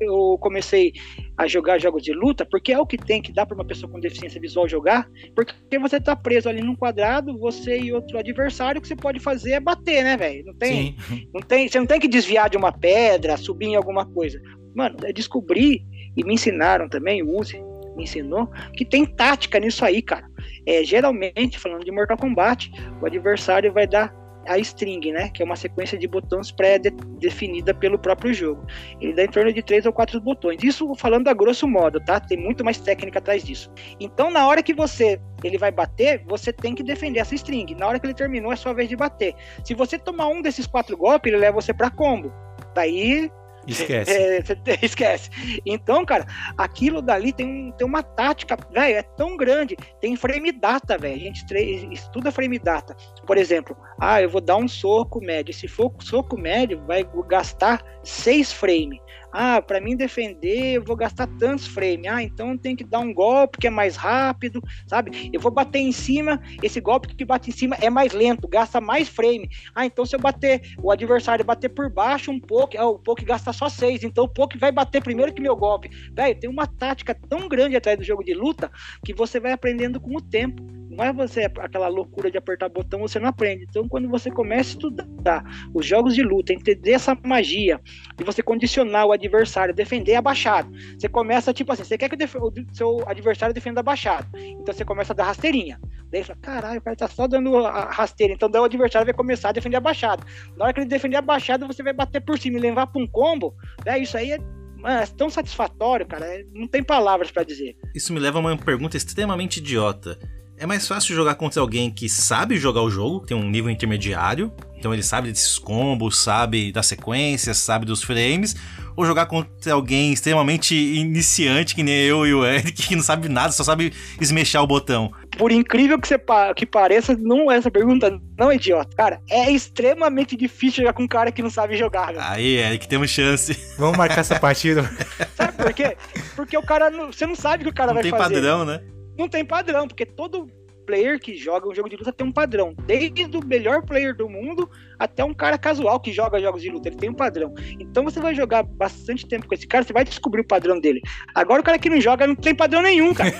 eu comecei a jogar jogos de luta, porque é o que tem que dar para uma pessoa com deficiência visual jogar, porque você tá preso ali num quadrado, você e outro adversário, o que você pode fazer é bater, né, velho? Não tem, não tem, você não tem que desviar de uma pedra, subir em alguma coisa. Mano, eu descobri e me ensinaram também, o Uzi me ensinou, que tem tática nisso aí, cara. É, geralmente, falando de Mortal Kombat, o adversário vai dar a string, né? Que é uma sequência de botões pré-definida pelo próprio jogo. Ele dá em torno de três ou quatro botões. Isso falando a grosso modo, tá? Tem muito mais técnica atrás disso. Então, na hora que você ele vai bater, você tem que defender essa string. Na hora que ele terminou, é sua vez de bater. Se você tomar um desses quatro golpes, ele leva você para combo. Daí Esquece. É, esquece. Então, cara, aquilo dali tem, tem uma tática, velho, é tão grande. Tem frame data, velho. A gente estuda frame data. Por exemplo, ah, eu vou dar um soco médio. Se for soco médio, vai gastar 6 frames. Ah, para mim defender, eu vou gastar tantos frames. Ah, então tem que dar um golpe que é mais rápido, sabe? Eu vou bater em cima, esse golpe que bate em cima é mais lento, gasta mais frame. Ah, então se eu bater, o adversário bater por baixo um pouco, ah, o pouco gasta só seis, então o pouco vai bater primeiro que meu golpe. Velho, tem uma tática tão grande atrás do jogo de luta que você vai aprendendo com o tempo. Não é você aquela loucura de apertar botão, você não aprende. Então, quando você começa a estudar os jogos de luta, entender essa magia, de você condicionar o adversário, defender abaixado. Você começa, tipo assim, você quer que o, seu adversário defenda abaixado. Então você começa a dar rasteirinha. Daí fala, caralho, o cara tá só dando rasteira. Então daí o adversário vai começar a defender abaixado. Na hora que ele defender abaixado, você vai bater por cima e levar pra um combo. Né? Isso aí é Mano, é tão satisfatório, cara. Não tem palavras para dizer. Isso me leva a uma pergunta extremamente idiota. É mais fácil jogar contra alguém que sabe jogar o jogo, tem um nível intermediário, então ele sabe desses combos, sabe das sequências, sabe dos frames, ou jogar contra alguém extremamente iniciante, que nem eu e o Eric, que não sabe nada, só sabe esmechar o botão. Por incrível que, você pa que pareça, não é essa pergunta não é idiota. Cara, é extremamente difícil jogar com um cara que não sabe jogar. Cara. Aí, Eric, temos chance. Vamos marcar essa partida. Sabe por quê? Porque o cara, não, você não sabe o que o cara não vai fazer. Não tem padrão, né? Não tem padrão, porque todo player que joga um jogo de luta tem um padrão. Desde o melhor player do mundo até um cara casual que joga jogos de luta, ele tem um padrão. Então você vai jogar bastante tempo com esse cara, você vai descobrir o padrão dele. Agora o cara que não joga não tem padrão nenhum, cara.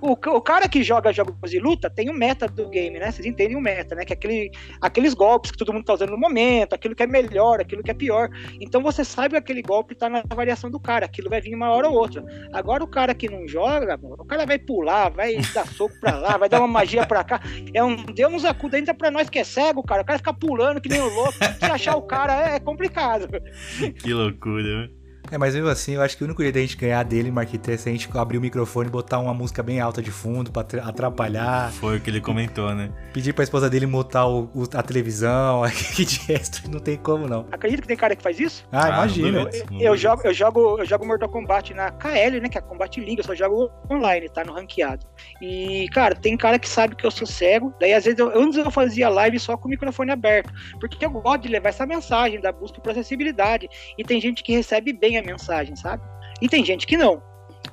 o, o, o, cara que joga jogos de luta tem o um meta do game, né? Vocês entendem o meta, né? Que é aquele, aqueles golpes que todo mundo tá usando no momento, aquilo que é melhor, aquilo que é pior. Então você sabe que aquele golpe tá na variação do cara, aquilo vai vir uma hora ou outra. Agora o cara que não joga, o cara vai pular, vai dar soco pra lá, vai dar uma magia pra cá. É um Deus acuda ainda pra nós que é cego, cara. O cara fica pulando que nem o louco. Se achar o cara é, complicado. Que loucura, né? É, mas mesmo assim, eu acho que o único jeito da gente ganhar dele, Marquite, é se a gente abrir o microfone e botar uma música bem alta de fundo pra atrapalhar. Foi o que ele comentou, né? Pedir pra esposa dele mutar o, o, a televisão, que de resto não tem como não. Acredita que tem cara que faz isso? Ah, ah imagina. Eu, eu, eu, jogo, eu, jogo, eu jogo Mortal Kombat na KL, né? Que é a Combat League, eu só jogo online, tá? No ranqueado. E, cara, tem cara que sabe que eu sou cego. Daí, às vezes, eu, antes eu fazia live só com o microfone aberto. Porque eu gosto de levar essa mensagem da busca por acessibilidade. E tem gente que recebe bem a mensagem, sabe? E tem gente que não.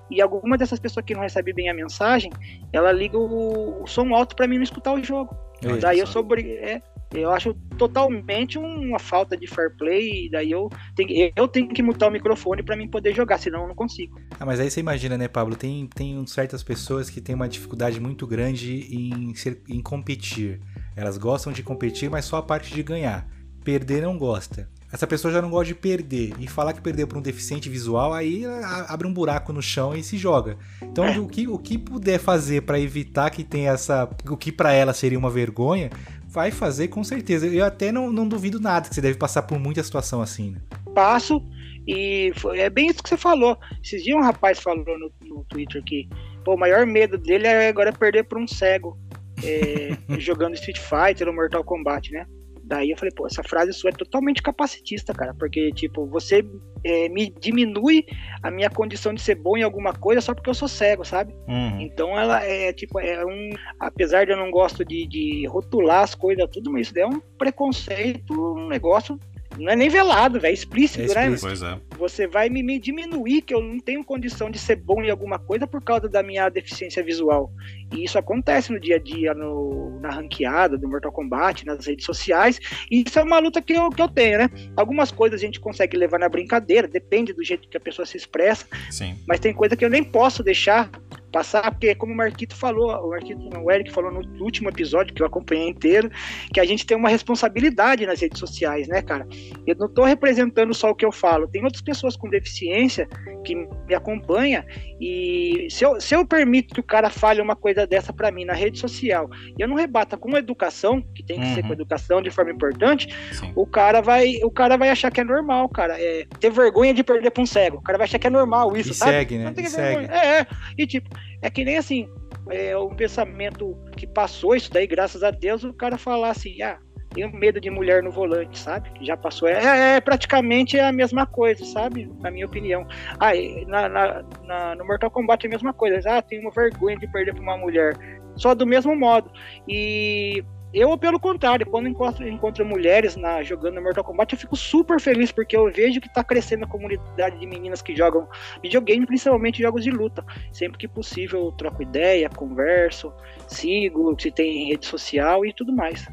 E alguma dessas pessoas que não recebe bem a mensagem, ela liga o, o som alto para mim não escutar o jogo. É daí eu sou é, eu acho totalmente uma falta de fair play, daí eu tenho, eu tenho que mutar o microfone para mim poder jogar, senão eu não consigo. Ah, mas aí você imagina, né, Pablo, tem, tem certas pessoas que têm uma dificuldade muito grande em, ser, em competir. Elas gostam de competir, mas só a parte de ganhar. Perder não gosta essa pessoa já não gosta de perder. E falar que perdeu para um deficiente visual, aí abre um buraco no chão e se joga. Então, é. o, que, o que puder fazer para evitar que tenha essa. O que para ela seria uma vergonha, vai fazer com certeza. Eu até não, não duvido nada que você deve passar por muita situação assim. Né? Passo, e foi, é bem isso que você falou. Esses dias um rapaz falou no, no Twitter que Pô, o maior medo dele é agora perder para um cego é, jogando Street Fighter ou Mortal Kombat, né? Daí eu falei, pô, essa frase sua é totalmente capacitista, cara, porque, tipo, você é, me diminui a minha condição de ser bom em alguma coisa só porque eu sou cego, sabe? Uhum. Então ela é, tipo, é um. Apesar de eu não gosto de, de rotular as coisas, tudo, mas isso é um preconceito, um negócio não é nem velado, velho, é explícito, é explícito, né? É. Você vai me, me, diminuir que eu não tenho condição de ser bom em alguma coisa por causa da minha deficiência visual. E isso acontece no dia a dia, no, na ranqueada do Mortal Kombat, nas redes sociais. E isso é uma luta que eu, que eu tenho, né? Algumas coisas a gente consegue levar na brincadeira, depende do jeito que a pessoa se expressa. Sim. Mas tem coisa que eu nem posso deixar passar, porque como o Marquito falou, o Marquito, o Eric falou no último episódio que eu acompanhei inteiro, que a gente tem uma responsabilidade nas redes sociais, né, cara? Eu não estou representando só o que eu falo, tem outras pessoas com deficiência que me acompanham e se eu, se eu permito que o cara fale uma coisa dessa para mim na rede social, e eu não rebata com educação, que tem que uhum. ser com educação de forma importante, Sim. o cara vai, o cara vai achar que é normal, cara, é ter vergonha de perder para um cego. O cara vai achar que é normal isso, e sabe? Segue, né? E segue. É, é, e tipo, é que nem assim, é um pensamento que passou isso daí, graças a Deus, o cara falar assim, ah, tenho medo de mulher no volante, sabe? Já passou. É, é, é praticamente a mesma coisa, sabe? Na minha opinião. Ah, na, na, na, no Mortal Kombat é a mesma coisa. Ah, tenho uma vergonha de perder para uma mulher. Só do mesmo modo. E eu, pelo contrário, quando encontro, encontro mulheres na, jogando Mortal Kombat, eu fico super feliz, porque eu vejo que está crescendo a comunidade de meninas que jogam videogame, principalmente jogos de luta. Sempre que possível, troco ideia, converso, sigo, se tem rede social e tudo mais.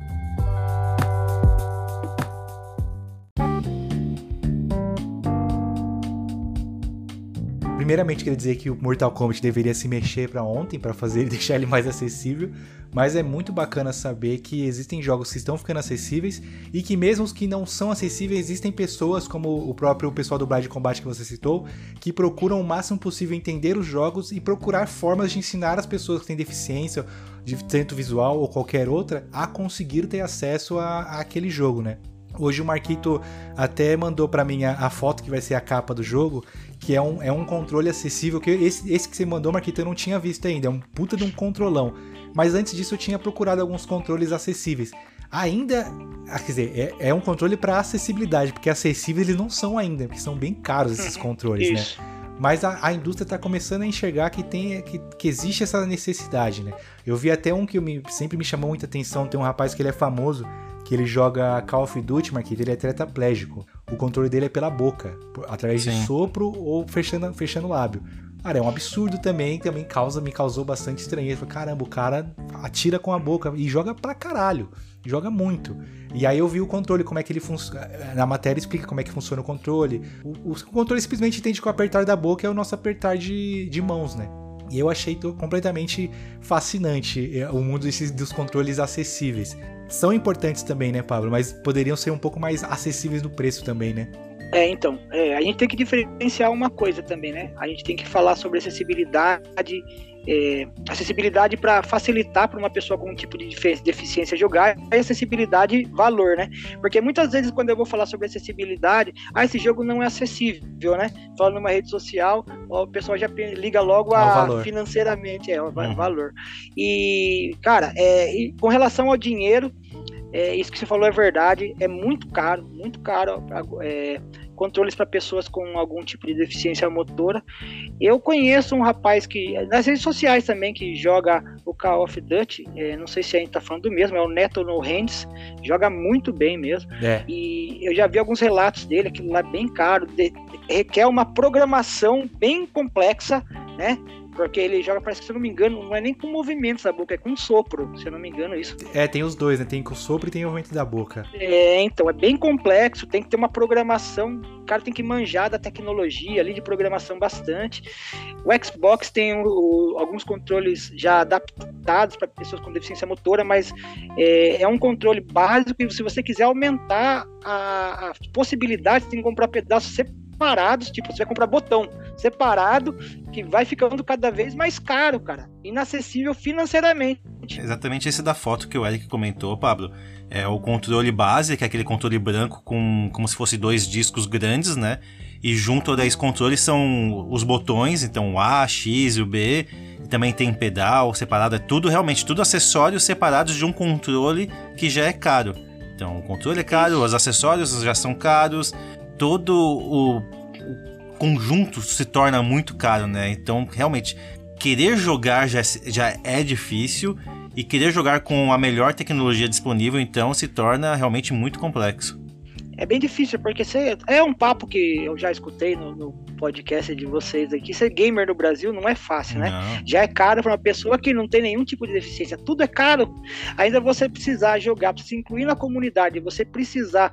Primeiramente, queria dizer que o Mortal Kombat deveria se mexer para ontem, para fazer deixar ele mais acessível. Mas é muito bacana saber que existem jogos que estão ficando acessíveis e que mesmo os que não são acessíveis, existem pessoas como o próprio pessoal do Blind Combat que você citou, que procuram o máximo possível entender os jogos e procurar formas de ensinar as pessoas que têm deficiência, de tanto visual ou qualquer outra, a conseguir ter acesso a, a aquele jogo, né? Hoje o Marquito até mandou para mim a, a, foto que vai ser a capa do jogo, que é um, é um controle acessível, que esse, esse que você mandou, Marquito, eu não tinha visto ainda, é um puta de um controlão. Mas antes disso eu tinha procurado alguns controles acessíveis. Ainda, ah, quer dizer, é, é um controle para acessibilidade, porque acessíveis eles não são ainda, porque são bem caros esses uhum. controles, né? Isso. né? Mas a, a indústria está começando a enxergar que, tem, que, que, existe essa necessidade, né? Eu vi até um que me, sempre me chamou muita atenção, tem um rapaz que ele é famoso, que ele joga Call of Duty, Marquinhos, ele é tetraplégico. O controle dele é pela boca, através Sim. de sopro ou fechando, fechando o lábio. Cara, é um absurdo também, também causa, me causou bastante estranheza. Falei, caramba, o cara atira com a boca e joga pra caralho. Joga muito. E aí eu vi o controle, como é que ele funciona. Na matéria explica como é que funciona o controle. O, o controle simplesmente entende que o apertar da boca é o nosso apertar de, de mãos, né? E eu achei completamente fascinante é, o mundo desses, dos controles acessíveis são importantes também, né, Pablo? Mas poderiam ser um pouco mais acessíveis no preço também, né? É, então, é, a gente tem que diferenciar uma coisa também, né? A gente tem que falar sobre acessibilidade, é, acessibilidade para facilitar para uma pessoa com um tipo de deficiência jogar e acessibilidade valor, né? Porque muitas vezes quando eu vou falar sobre acessibilidade, ah, esse jogo não é acessível, né? Falando numa rede social, o pessoal já liga logo a financeiramente, é, o uhum. valor. E, cara, é, e com relação ao dinheiro, é, isso que você falou é verdade, é muito caro, muito caro. É, controles para pessoas com algum tipo de deficiência motora. Eu conheço um rapaz que, nas redes sociais também, que joga o Call of Duty, é, não sei se a gente tá falando do mesmo, é o Neto No Hands, joga muito bem mesmo. É. E eu já vi alguns relatos dele, aquilo lá é bem caro, de, requer uma programação bem complexa, né? Porque ele joga, parece que, se eu não me engano, não é nem com movimentos da boca, é com sopro, se eu não me engano, isso. É, tem os dois, né? Tem com sopro e tem o movimento da boca. É, então, é bem complexo, tem que ter uma programação, o cara tem que manjar da tecnologia ali de programação bastante. O Xbox tem o, alguns controles já adaptados para pessoas com deficiência motora, mas é, é, um controle básico e se você quiser aumentar a, a possibilidade, você tem que comprar pedaços separados separados, tipo, você vai comprar botão separado, que vai ficando cada vez mais caro, cara. Inacessível financeiramente. Exatamente esse da foto que o Eric comentou, Pablo. É o controle base, que é aquele controle branco com como se fosse dois discos grandes, né? E junto a esse controle são os botões, então o A, X e o B. também tem pedal separado, é tudo realmente, tudo acessórios separados de um controle que já é caro. Então, o controle é caro, os acessórios já são caros, todo o, o conjunto se torna muito caro, né? Então, realmente, querer jogar já, já é difícil e querer jogar com a melhor tecnologia disponível, então, se torna realmente muito complexo é bem difícil, porque você, é um papo que eu já escutei no, no, podcast de vocês aqui. Ser gamer no Brasil não é fácil, né? Não. Já é caro para uma pessoa que não tem nenhum tipo de deficiência. Tudo é caro. Ainda você precisar jogar, se incluir na comunidade, você precisar.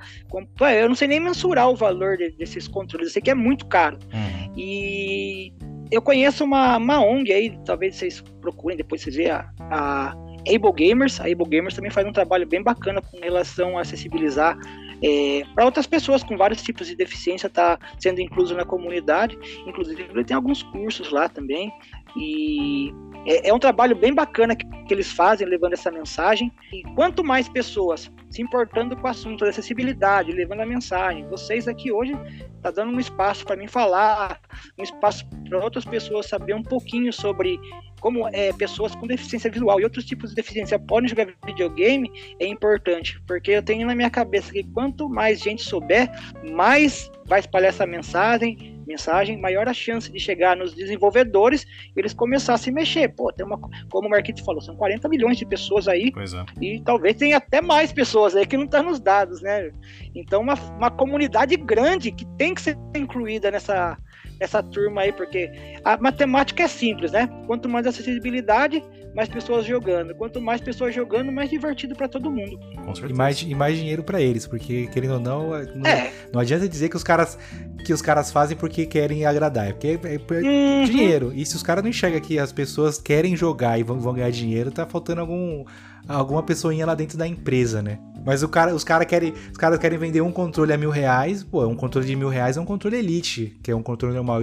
Eu não sei nem mensurar o valor de, desses controles. Eu sei que é muito caro. Uhum. E eu conheço uma, uma ONG aí, talvez vocês procurem, depois vocês vejam a, a Able Gamers. A Able Gamers também faz um trabalho bem bacana com relação a acessibilizar é, para outras pessoas com vários tipos de deficiência tá sendo incluso na comunidade. Inclusive, ele tem alguns cursos lá também. E é, é um trabalho bem bacana que, que, eles fazem, levando essa mensagem. E quanto mais pessoas se importando com o assunto da acessibilidade, levando a mensagem, vocês aqui hoje tá dando um espaço para mim falar, um espaço para outras pessoas saber um pouquinho sobre como é, pessoas com deficiência visual e outros tipos de deficiência podem jogar videogame é importante, porque eu tenho na minha cabeça que quanto mais gente souber, mais vai espalhar essa mensagem, mensagem, maior a chance de chegar nos desenvolvedores e eles começar a se mexer. Pô, tem uma, como o Marquito falou, são 40 milhões de pessoas aí é. e talvez tenha até mais pessoas aí que não estão tá nos dados, né? Então, uma, uma comunidade grande que tem que ser incluída nessa, essa turma aí, porque a matemática é simples, né? Quanto mais acessibilidade, mais pessoas jogando. Quanto mais pessoas jogando, mais divertido para todo mundo. E mais, e mais dinheiro para eles, porque querendo ou não, é, não, é. não adianta dizer que os caras que os caras fazem porque querem agradar, é porque é, é uhum. dinheiro. E se os caras não enxergam que as pessoas querem jogar e vão, vão ganhar dinheiro, tá faltando algum alguma pessoinha lá dentro da empresa, né? Mas o cara, os caras querem, os caras querem vender um controle a mil reais. Pô, um controle de mil reais é um controle Elite, que é um controle normal,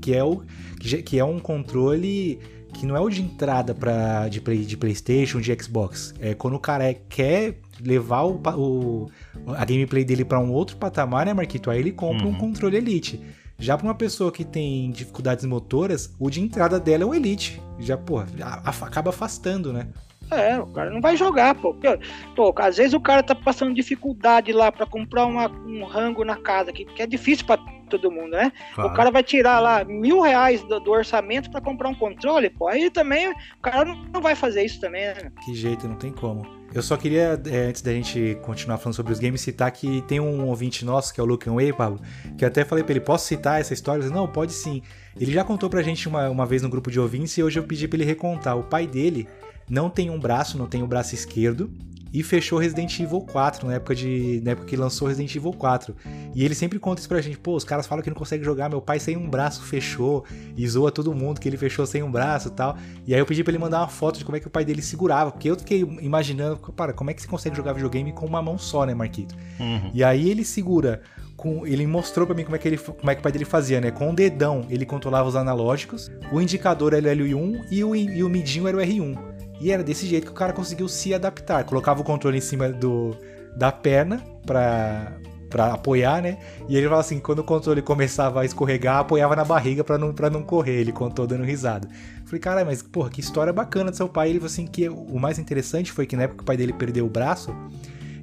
que é o que é um controle que não é o de entrada para de, play, de PlayStation, de Xbox. É quando o cara é, quer levar o, o a gameplay dele para um outro patamar, né, Marquito? Aí ele compra uhum. um controle Elite. Já para uma pessoa que tem dificuldades motoras, o de entrada dela é o Elite. Já, pô, acaba afastando, né? É, o cara não vai jogar, pô. Pô, às vezes o cara tá passando dificuldade lá para comprar uma, um rango na casa, que, que é difícil para todo mundo, né? Claro. O cara vai tirar lá mil reais do, do orçamento para comprar um controle, pô. Aí também o cara não, não vai fazer isso também, né? Que jeito, não tem como. Eu só queria, é, antes da gente continuar falando sobre os games, citar que tem um ouvinte nosso, que é o Luke Way, Pablo, que eu até falei pra ele, posso citar essa história? Não, pode sim. Ele já contou pra gente uma, uma vez no grupo de ouvintes e hoje eu pedi pra ele recontar. O pai dele não tem um braço, não tem o um braço esquerdo, e fechou Resident Evil 4 na época, de, na época que lançou Resident Evil 4. E ele sempre conta isso pra gente: pô, os caras falam que não consegue jogar, meu pai sem um braço fechou, e zoa todo mundo que ele fechou sem um braço e tal. E aí eu pedi pra ele mandar uma foto de como é que o pai dele segurava, porque eu fiquei imaginando, para, como é que você consegue jogar videogame com uma mão só, né, Marquito? Uhum. E aí ele segura. Com, ele mostrou para mim como é, que ele, como é que o pai dele fazia, né? Com o dedão ele controlava os analógicos, o indicador era o L1 e o, e o midinho era o R1. E era desse jeito que o cara conseguiu se adaptar. Colocava o controle em cima do, da perna pra, pra apoiar, né? E ele falava assim: quando o controle começava a escorregar, apoiava na barriga pra não, pra não correr. Ele contou dando risada. Falei, cara, mas porra, que história bacana do seu pai. Ele falou assim: que o mais interessante foi que na época que o pai dele perdeu o braço,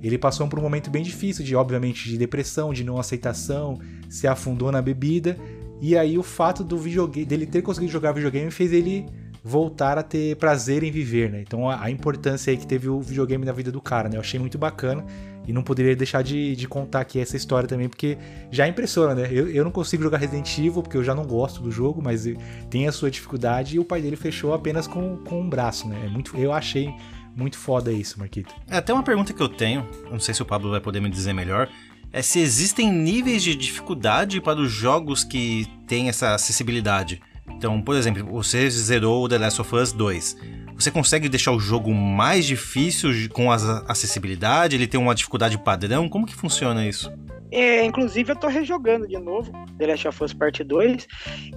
ele passou por um momento bem difícil, de obviamente de depressão, de não aceitação, se afundou na bebida. E aí o fato do videogame, dele ter conseguido jogar videogame fez ele voltar a ter prazer em viver, né? Então a, a, importância aí que teve o videogame na vida do cara, né? Eu achei muito bacana e não poderia deixar de, de contar aqui essa história também, porque já impressiona, né? Eu, eu não consigo jogar Resident Evil porque eu já não gosto do jogo, mas tem a sua dificuldade e o pai dele fechou apenas com, com um braço, né? É muito, eu achei muito foda isso, Marquito. É, até uma pergunta que eu tenho, não sei se o Pablo vai poder me dizer melhor, é se existem níveis de dificuldade para os jogos que têm essa acessibilidade. Então, por exemplo, você zerou o The Last of Us 2. Você consegue deixar o jogo mais difícil com a acessibilidade? Ele tem uma dificuldade padrão? Como que funciona isso? É, inclusive eu tô rejogando de novo The Last of Us Part 2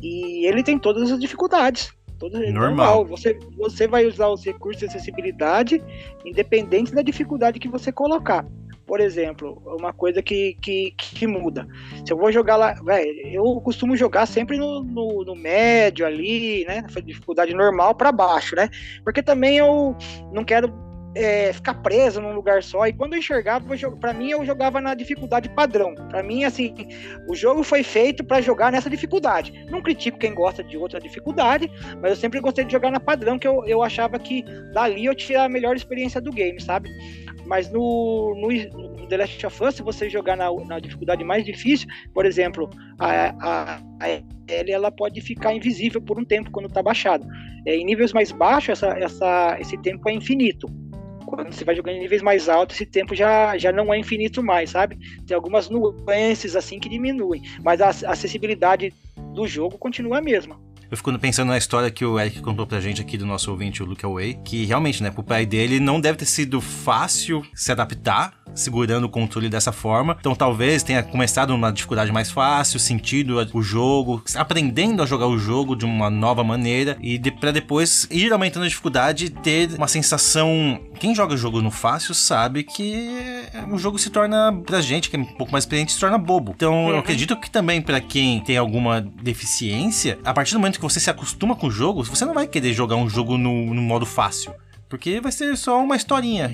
e ele tem todas as dificuldades. Todo, normal. normal. Você, você vai usar os recursos de acessibilidade independente da dificuldade que você colocar. Por exemplo, uma coisa que, que, que muda. Se eu vou jogar lá, velho, eu costumo jogar sempre no, no, no médio ali, né? Dificuldade normal para baixo, né? Porque também eu não quero é, ficar preso num lugar só. E quando eu enxergava, para mim eu jogava na dificuldade padrão. Para mim, assim, o jogo foi feito para jogar nessa dificuldade. Não critico quem gosta de outra dificuldade, mas eu sempre gostei de jogar na padrão, que eu, eu achava que dali eu tinha a melhor experiência do game, sabe? Mas no, no, no The Last of Us, se você jogar na, na dificuldade mais difícil, por exemplo, a, a, a L ela pode ficar invisível por um tempo quando está baixado. É, em níveis mais baixos, essa, essa, esse tempo é infinito quando você vai jogando em níveis mais altos, esse tempo já, já não é infinito mais, sabe? Tem algumas nuances assim que diminuem, mas a acessibilidade do jogo continua a mesma. Eu fico pensando na história que o Eric contou pra gente aqui do nosso ouvinte, o Luke Away, que realmente, né, pro pai dele não deve ter sido fácil se adaptar segurando o controle dessa forma. Então talvez tenha começado numa dificuldade mais fácil, sentido o jogo, aprendendo a jogar o jogo de uma nova maneira e de, para depois ir aumentando a dificuldade e ter uma sensação. Quem joga o jogo no fácil sabe que o jogo se torna, pra gente que é um pouco mais experiente, se torna bobo. Então uhum. eu acredito que também para quem tem alguma deficiência, a partir do momento que você se acostuma com o jogo, você não vai querer jogar um jogo no, no modo fácil. Porque vai ser só uma historinha.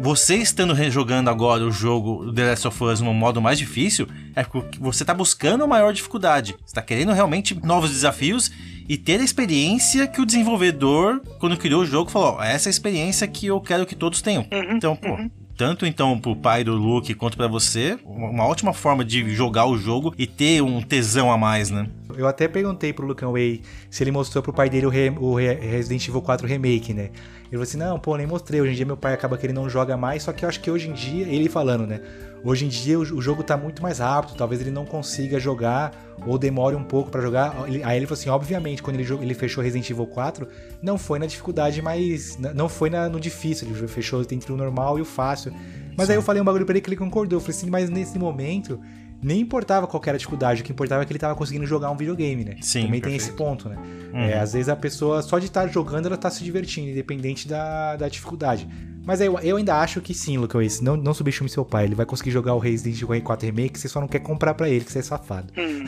Você estando rejogando agora o jogo The Last of Us no modo mais difícil, é porque você está buscando maior dificuldade. Você está querendo realmente novos desafios e ter a experiência que o desenvolvedor, quando criou o jogo, falou: essa é a experiência que eu quero que todos tenham. Uhum, então, pô, uhum tanto então pro pai do Luke quanto para você, uma ótima forma de jogar o jogo e ter um tesão a mais, né? Eu até perguntei pro Luke Way se ele mostrou pro pai dele o, Re o Resident Evil 4 Remake, né? Ele falou assim: não, pô, nem mostrei. Hoje em dia meu pai acaba que ele não joga mais, só que eu acho que hoje em dia, ele falando, né? Hoje em dia o, jogo tá muito mais rápido, talvez ele não consiga jogar ou demore um pouco para jogar. Aí ele falou assim: obviamente, quando ele, ele fechou Resident Evil 4, não foi na dificuldade mais. Não foi na, no difícil, ele fechou entre o normal e o fácil. Mas Sim. aí eu falei um bagulho pra ele que ele concordou. Eu falei assim: mas nesse momento nem importava qual era a dificuldade, o que importava é que ele tava conseguindo jogar um videogame, né? Sim, Também perfeito. tem esse ponto, né? Uhum. É, às vezes a pessoa, só de estar jogando, ela tá se divertindo, independente da, da dificuldade. Mas eu, eu ainda acho que sim, Lucas, não, não subestime seu pai. Ele vai conseguir jogar o Resident Evil 4 Remake, você só não quer comprar para ele, que você é safado. Hum.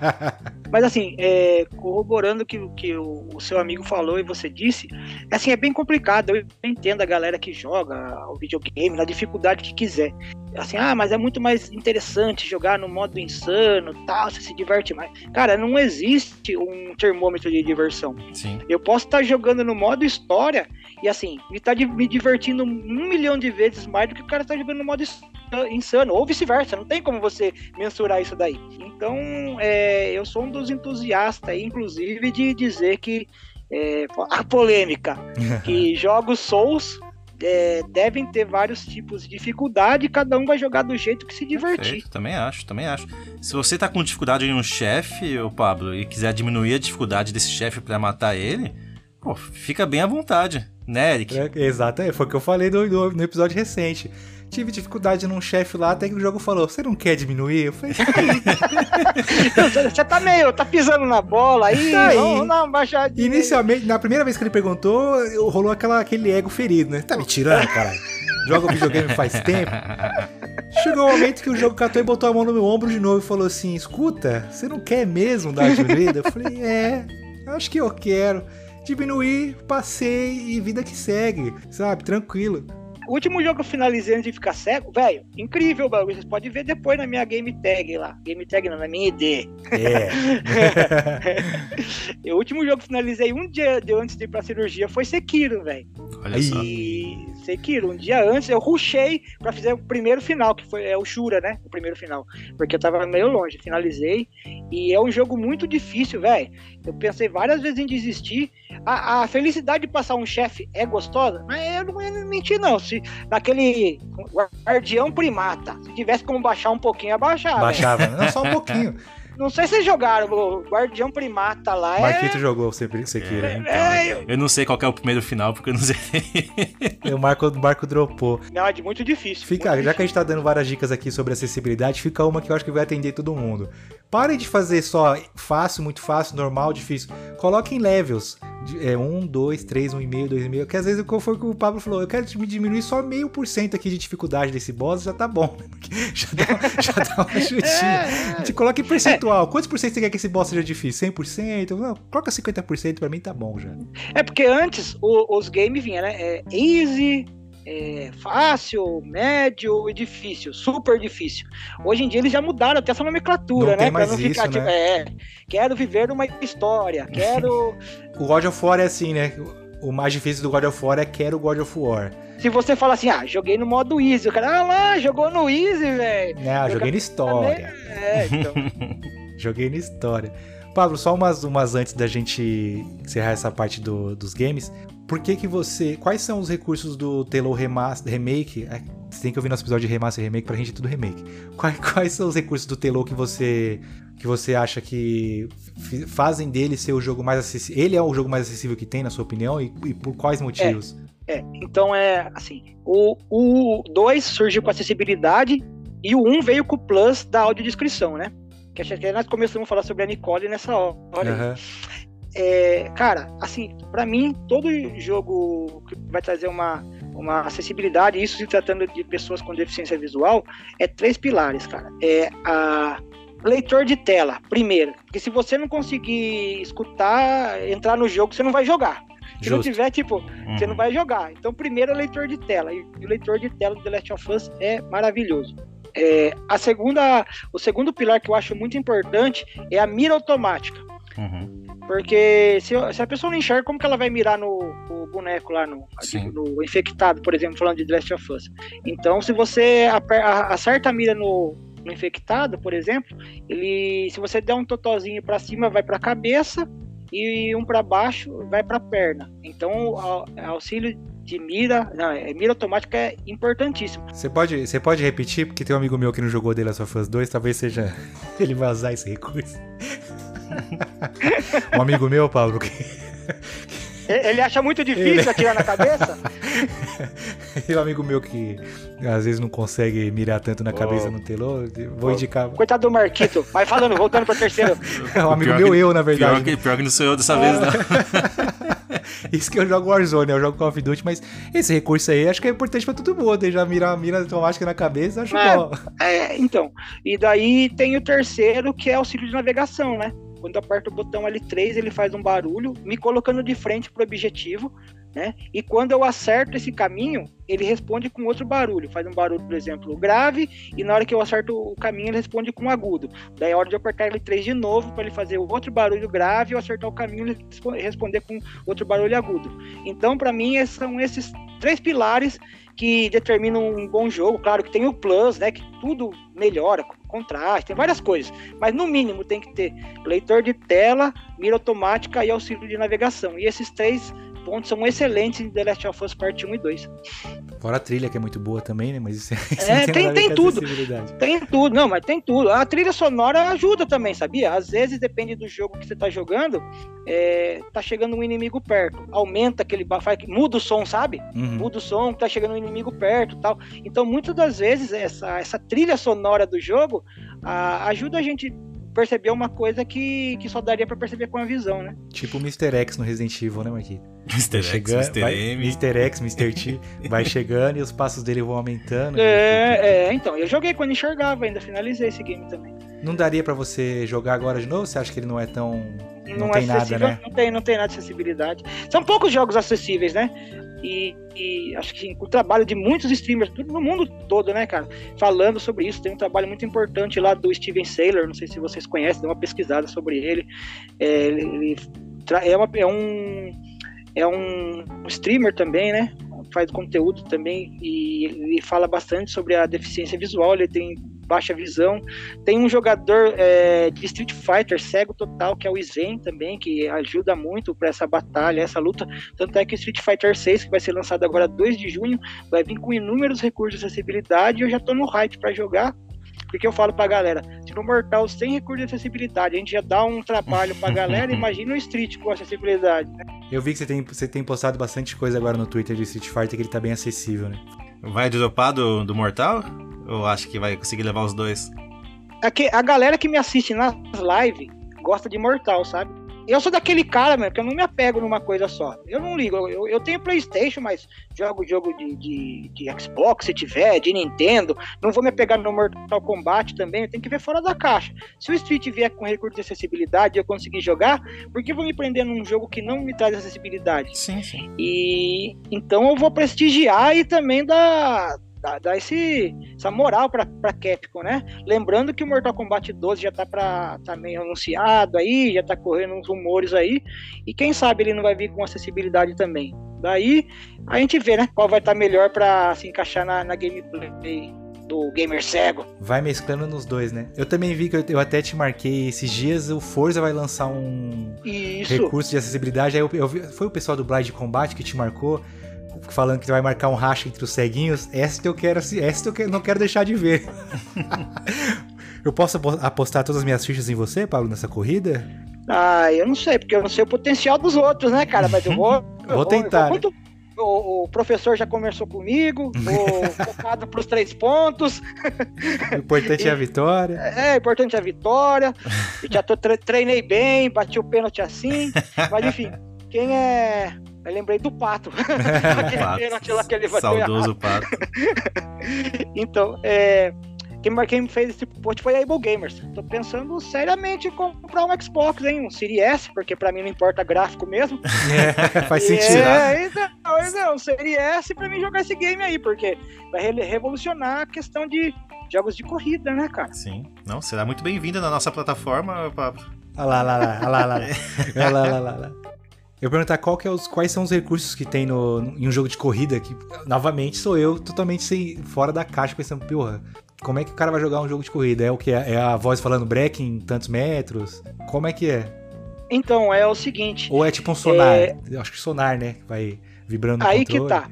Mas assim, é, corroborando o que, que o, o, seu amigo falou e você disse, assim, é bem complicado. Eu entendo a galera que joga o videogame na dificuldade que quiser. Assim, ah, mas é muito mais interessante jogar no modo insano, tal, você se diverte mais. Cara, não existe um termômetro de diversão. Sim. Eu posso estar jogando no modo história e assim, me tá me divertindo um milhão de vezes mais do que o cara tá jogando no modo insano, ou vice-versa, não tem como você mensurar isso daí. Então, é, eu sou um dos entusiastas, inclusive, de dizer que é, a polêmica, que jogos Souls é, devem ter vários tipos de dificuldade e cada um vai jogar do jeito que se divertir. Perfeito, também acho, também acho. Se você tá com dificuldade em um chefe, o Pablo, e quiser diminuir a dificuldade desse chefe para matar ele, pô, fica bem à vontade né, Eric? É, exato, foi o que eu falei no, no, episódio recente. Tive dificuldade num chefe lá, até que o jogo falou: Você não quer diminuir? Eu falei: Você tá meio, tá pisando na bola aí, tá aí. Vamos dar uma baixadinha. Inicialmente, na primeira vez que ele perguntou, rolou aquela, aquele ego ferido, né? Tá me tirando, caralho. Joga videogame faz tempo. Chegou o um momento que o jogo catou e botou a mão no meu ombro de novo e falou assim: Escuta, você não quer mesmo dar diminuída? Eu falei: É, acho que eu quero diminuir, passei e vida que segue, sabe? Tranquilo. O último jogo que eu finalizei antes de ficar cego, velho, incrível o bagulho. Vocês podem ver depois na minha game tag lá. Game tag não, na minha ID. É. o último jogo que finalizei um dia antes de ir pra cirurgia foi Sekiro, velho. Olha só. Sekiro, um dia antes eu rushei pra fazer o primeiro final, que foi é, o Shura, né? O primeiro final. Porque eu tava meio longe, finalizei. E é um jogo muito difícil, velho. Eu pensei várias vezes em desistir. A, a felicidade de passar um chefe é gostosa, mas eu não ia mentir, não. Se naquele guardião primata, se tivesse como baixar um pouquinho, abaixava. Baixava, não só um pouquinho. Não sei se vocês jogaram, o Guardião Primata lá. É... Marquito jogou sempre Sekiro, é, então, é, eu... não sei qual é o primeiro final, porque eu não sei. o Marco, Marco dropou. Não, é de muito difícil. Fica, muito já difícil. que a gente tá dando várias dicas aqui sobre acessibilidade, fica uma que eu acho que vai atender todo mundo. Parem de fazer só fácil, muito fácil, normal, difícil. Coloquem levels. É, 1, 2, 3, 1,5, 2,5. Que às vezes foi o que o Pablo falou. Eu quero me diminuir só meio por cento aqui de dificuldade desse boss, já tá bom. já, dá, já dá uma chutinha. É, a gente coloca em percentual. Quantos por cento você quer que esse boss seja difícil? 100%? Não, coloca 50%, pra mim tá bom já. É porque antes o, os games vinham, né? É easy, é, fácil, médio e difícil, super difícil. Hoje em dia eles já mudaram até essa nomenclatura, não né? Tem mais não isso, ficar, né? tipo, é, quero viver uma história, quero. o God of War é assim, né? O mais difícil do God of War é quero God of War. Se você fala assim, ah, joguei no modo easy, o cara, ah lá, jogou no easy, velho. Não, joguei na história. É, então. joguei na história. Pablo, só umas, umas antes da gente encerrar essa parte do, dos games. Por que que você... Quais são os recursos do Telo Remaster, Remake? É, você tem que ouvir nosso episódio de Remaster e Remake, pra gente é tudo remake. Quais, quais são os recursos do Telo que você, que você acha que fazem dele ser o jogo mais acessível? Ele é o jogo mais acessível que tem, na sua opinião? E, e por quais motivos? É, é, então é assim, o 2 surgiu com acessibilidade e o 1 um veio com o plus da audiodescrição, né? Que que nós começamos a falar sobre a Nicole nessa hora. Uhum. É, cara, assim, para mim, todo jogo que vai trazer uma, uma acessibilidade, isso se tratando de pessoas com deficiência visual, é três pilares, cara. É a leitor de tela, primeiro. Porque se você não conseguir escutar, entrar no jogo, você não vai jogar. Se Justo. não tiver, tipo, uhum. você não vai jogar. Então, primeiro é leitor de tela. E o leitor de tela do The Last of Us é maravilhoso. É, a segunda, o segundo pilar que eu acho muito importante é a mira automática. Uhum. Porque se, se, a pessoa não enxerga, como que ela vai mirar no, no boneco lá, no, no, infectado, por exemplo, falando de The Last of Us? Então, se você acerta a mira no, no infectado, por exemplo, ele, se você der um totozinho para cima, vai para a cabeça e um para baixo, vai para a perna. Então, auxílio de mira, não, é, mira automática é importantíssimo. Você pode, você pode repetir, porque tem um amigo meu que não jogou The Last of Us 2, talvez seja ele vai usar esse recurso. um amigo meu, Paulo, que ele acha muito difícil ele... atirar na cabeça? e um amigo meu que às vezes não consegue mirar tanto na cabeça oh. no telô, vou oh. indicar. Coitado do Marquito. Vai falando, voltando pra terceiro. É um amigo meu, que, eu, na verdade. Pior que, pior que não sou eu dessa vez, não. Isso que eu jogo Warzone, eu jogo Call of Duty, mas esse recurso aí acho que é importante pra todo mundo. Já mirar mira automática na cabeça, acho é, bom. É, então. E daí tem o terceiro, que é auxílio de navegação, né? Quando eu aperto o botão L3, ele faz um barulho, me colocando de frente para o objetivo, né? E quando eu acerto esse caminho, ele responde com outro barulho. Faz um barulho, por exemplo, grave, e na hora que eu acerto o caminho, ele responde com agudo. Daí é hora de eu apertar L3 de novo para ele fazer outro barulho grave, e acertar o caminho, ele responder com outro barulho agudo. Então, para mim, são esses três pilares que determinam um bom jogo. Claro que tem o plus, né? Que tudo melhora, contraste, tem várias coisas. Mas no mínimo tem que ter leitor de tela, mira automática e auxílio de navegação. E esses três pontos são excelentes em The Last of Us Part 1 e 2. Fora a trilha, que é muito boa também, né? Mas isso, isso é, tem, tem tudo. Tem tudo, não, mas tem tudo. A trilha sonora ajuda também, sabia? Às vezes, depende do jogo que você tá jogando, é, tá chegando um inimigo perto. Aumenta aquele faz, muda o som, sabe? Uhum. Muda o som, tá chegando um inimigo perto tal. Então, muitas das vezes, essa, essa trilha sonora do jogo a, ajuda a gente perceber uma coisa que, que só daria para perceber com a visão, né? Tipo o Mr. X no Resident Evil, né, Marquinhos? Mr. X, chegando, Mr. Vai, M. Mr. X, Mr. T, vai chegando e os passos dele vão aumentando. É, é, então, eu joguei quando enxergava ainda, finalizei esse game também. Não daria para você jogar agora de novo? Você acha que ele não é tão. Não, não tem nada, né? Não tem, não tem nada de acessibilidade. São poucos jogos acessíveis, né? E, e, acho que o trabalho de muitos streamers no mundo todo, né, cara, falando sobre isso. Tem um trabalho muito importante lá do Steven Saylor, não sei se vocês conhecem, dê uma pesquisada sobre ele. É, ele é, uma, é um é um streamer também, né? Faz conteúdo também e fala bastante sobre a deficiência visual. Ele tem baixa visão. Tem um jogador é, de Street Fighter cego total, que é o Sven também, que ajuda muito para essa batalha, essa luta. Tanto é que o Street Fighter 6, que vai ser lançado agora 2 de junho, vai vir com inúmeros recursos de acessibilidade eu já tô no hype para jogar. Porque eu falo pra galera, se no Mortal sem recurso de acessibilidade a gente já dá um trabalho pra galera, imagina o Street com acessibilidade. Né? Eu vi que você tem, você tem postado bastante coisa agora no Twitter de Street Fighter que ele tá bem acessível, né? Vai dropar do, do Mortal? Ou acho que vai conseguir levar os dois? a, a galera que me assiste nas lives gosta de Mortal, sabe? Eu sou daquele cara, mano, que eu não me apego numa coisa só. Eu não ligo. Eu, eu tenho PlayStation, mas jogo jogo de, de, de, Xbox, se tiver, de Nintendo. Não vou me apegar no Mortal Kombat também. Eu tenho que ver fora da caixa. Se o Street vier com recurso de acessibilidade e eu conseguir jogar, por que vou me prender num jogo que não me traz acessibilidade? Sim, sim. E então eu vou prestigiar e também dar dá, dá esse, essa moral pra, pra Capcom, né? Lembrando que o Mortal Kombat 12 já tá, pra, tá meio anunciado aí, já tá correndo uns rumores aí, e quem sabe ele não vai vir com acessibilidade também. Daí a gente vê, né? Qual vai estar tá melhor para se encaixar na, na gameplay do gamer cego. Vai mesclando nos dois, né? Eu também vi que eu, eu, até te marquei esses dias, o Forza vai lançar um Isso. recurso de acessibilidade. Aí eu, eu, foi o pessoal do Blind Combat que te marcou falando que vai marcar um racha entre os ceguinhos, essa que eu quero, essa que eu quero, não quero deixar de ver. eu posso apostar todas as minhas fichas em você, Paulo, nessa corrida? Ah, eu não sei, porque eu não sei o potencial dos outros, né, cara? Mas eu vou. Eu vou tentar. Eu vou, o, o, professor já conversou comigo, vou focado para os três pontos. O importante e, é a vitória. É, é importante a vitória. E já tô, treinei bem, bati o pênalti assim. Mas enfim, quem é eu lembrei do pato. aquele pato. pênalti lá que ele bateu Saudoso pato. então, é, quem, quem fez esse post foi a Able Gamers. Tô pensando seriamente em comprar um Xbox, hein? Um Series S, porque pra mim não importa gráfico mesmo. É, faz sentido. É, então, não, um Series S pra mim jogar esse game aí, porque vai revolucionar a questão de jogos de corrida, né, cara? Sim. Não, será muito bem-vinda na nossa plataforma, Pablo. Olha lá, lá, lá, lá, lá, lá. lá, lá, lá, lá. Eu perguntar qual que é os, quais são os recursos que tem no, em um jogo de corrida, que novamente sou eu totalmente sem, fora da caixa, pensando, porra, como é que o cara vai jogar um jogo de corrida? É o que? É a voz falando break em tantos metros? Como é que é? Então, é o seguinte. Ou é tipo um sonar? É... Acho que sonar, né? Vai vibrando Aí que tá.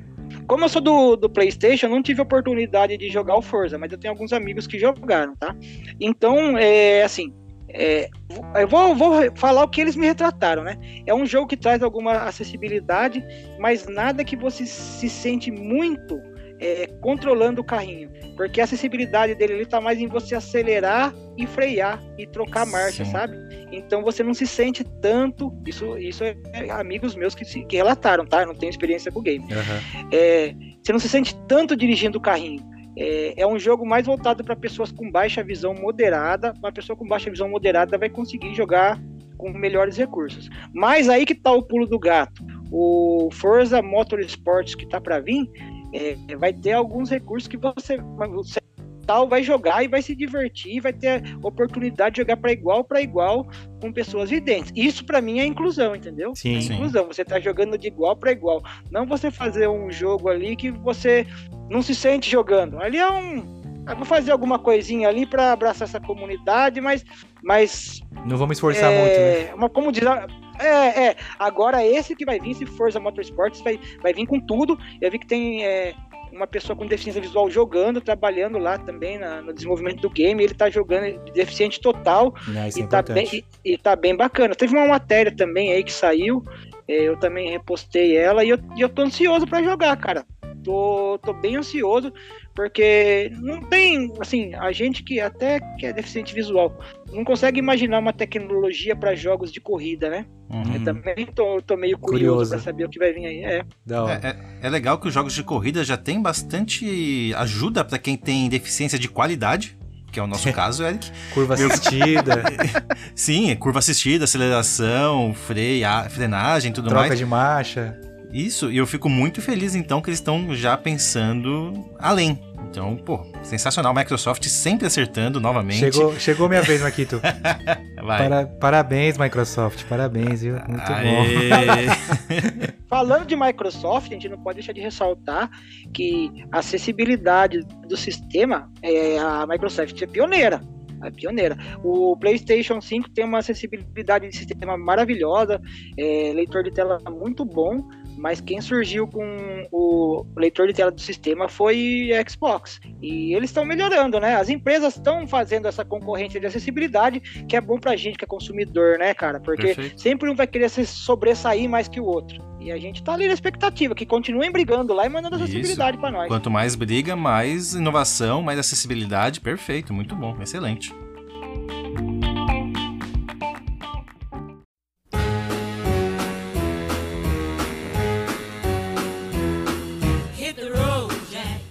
Como eu sou do, do PlayStation, eu não tive oportunidade de jogar o Forza, mas eu tenho alguns amigos que jogaram, tá? Então, é assim, é, eu vou, vou, falar o que eles me retrataram, né? É um jogo que traz alguma acessibilidade, mas nada que você se sente muito é, controlando o carrinho. Porque a acessibilidade dele ele tá mais em você acelerar e frear e trocar marcha, Sim. sabe? Então você não se sente tanto. Isso, isso é, é amigos meus que, que relataram, tá? Eu não tenho experiência com o game. Uhum. É, você não se sente tanto dirigindo o carrinho. É, é um jogo mais voltado para pessoas com baixa visão moderada. Uma pessoa com baixa visão moderada vai conseguir jogar com melhores recursos. Mas aí que tá o pulo do gato. O Forza Motorsports que tá para vir é, vai ter alguns recursos que você, você tal vai jogar e vai se divertir, vai ter oportunidade de jogar para igual para igual com pessoas videntes. Isso para mim é inclusão, entendeu? Sim, é inclusão. Você tá jogando de igual para igual. Não você fazer um jogo ali que você não se sente jogando. Ali é um eu vou fazer alguma coisinha ali para abraçar essa comunidade, mas mas não vamos esforçar é, muito, né? Uma como diz é, é, agora esse que vai vir, se Forza Motorsports, vai, vai vir com tudo. Eu vi que tem é, uma pessoa com deficiência visual jogando, trabalhando lá também na, no desenvolvimento do game. Ele tá jogando deficiente total ah, e, tá bem, e, e, tá bem bacana. Teve uma matéria também aí que saiu, é, eu também repostei ela e eu, e eu tô ansioso para jogar, cara. Tô, tô bem ansioso porque não tem, assim, a gente que até que é deficiente visual, não consegue imaginar uma tecnologia para jogos de corrida, né? Uhum. Eu também tô, tô meio curioso, curioso. para saber o que vai vir aí. É. É, é, é legal que os jogos de corrida já tem bastante ajuda para quem tem deficiência de qualidade que é o nosso caso, Eric. curva assistida. Sim, curva assistida, aceleração, freio, frenagem, tudo Troca mais. Troca de marcha. Isso, e eu fico muito feliz então que eles estão já pensando além. Então, pô, sensacional. Microsoft sempre acertando novamente. Chegou, chegou minha vez, Maquito. Para, parabéns, Microsoft. Parabéns, viu? Muito Aê. bom. Falando de Microsoft, a gente não pode deixar de ressaltar que a acessibilidade do sistema, é, a Microsoft é pioneira é pioneira. O PlayStation 5 tem uma acessibilidade de sistema maravilhosa, é, leitor de tela muito bom, mas quem surgiu com o leitor de tela do sistema foi a Xbox. E eles estão melhorando, né? As empresas estão fazendo essa concorrência de acessibilidade, que é bom pra gente que é consumidor, né, cara? Porque Perfeito. sempre um vai querer se sobressair mais que o outro. E a gente tá ali na expectativa, que continuem brigando lá e mandando acessibilidade para nós. Quanto mais briga, mais inovação, mais acessibilidade. Perfeito, muito bom, excelente.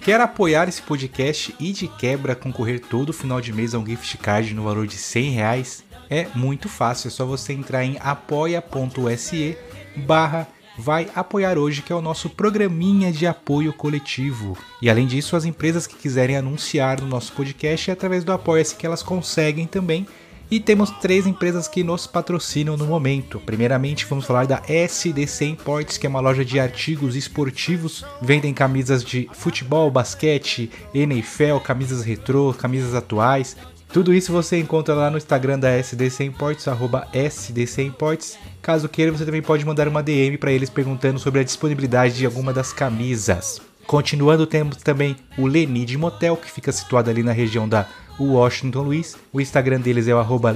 Quer apoiar esse podcast e de quebra concorrer todo final de mês a um gift card no valor de 100 reais? É muito fácil, é só você entrar em apoia.se barra vai apoiar hoje, que é o nosso programinha de apoio coletivo. E além disso, as empresas que quiserem anunciar no nosse podcast é através do Apoia-se que elas conseguem também. E temos três empresas que nos patrocinam no momento. Primeiramente, vamos falar da SDC Imports, que é uma loja de artigos esportivos. Vendem camisas de futebol, basquete, NFL, camisas retrô, camisas atuais. Tudo isso você encontra lá no Instagram da SDC Imports, arroba SDC Imports. Caso queira, você também pode mandar uma DM para eles perguntando sobre a disponibilidade de alguma das camisas. Continuando, temos também o Lenid Motel, que fica situado ali na região da Washington Luiz. O Instagram deles é o arroba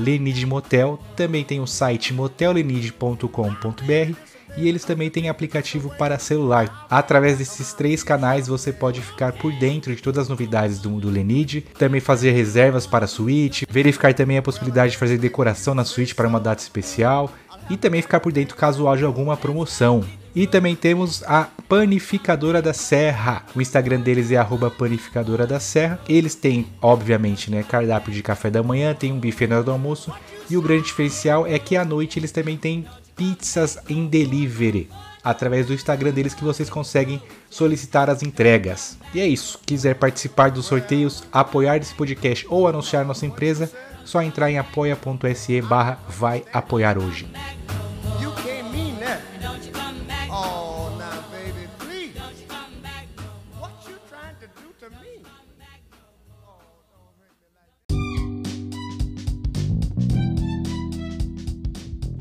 Motel. Também tem o site motellenid.com.br e eles também têm aplicativo para celular. Através desses três canais você pode ficar por dentro de todas as novidades do, do Lenid, também fazer reservas para a suíte, verificar também a possibilidade de fazer decoração na suíte para uma data especial e também ficar por dentro caso haja alguma promoção. E também temos a Panificadora da Serra. O Instagram deles é panificadora da Serra. Eles têm, obviamente, né, cardápio de café da manhã, tem um buffet na hora do almoço. E o grande diferencial é que à noite eles também têm pizzas em delivery. Através do Instagram deles que vocês conseguem solicitar as entregas. E é isso. Quiser participar dos sorteios, apoiar esse podcast ou anunciar nossa empresa, só entrar em apoia.se barra vai apoiar hoje.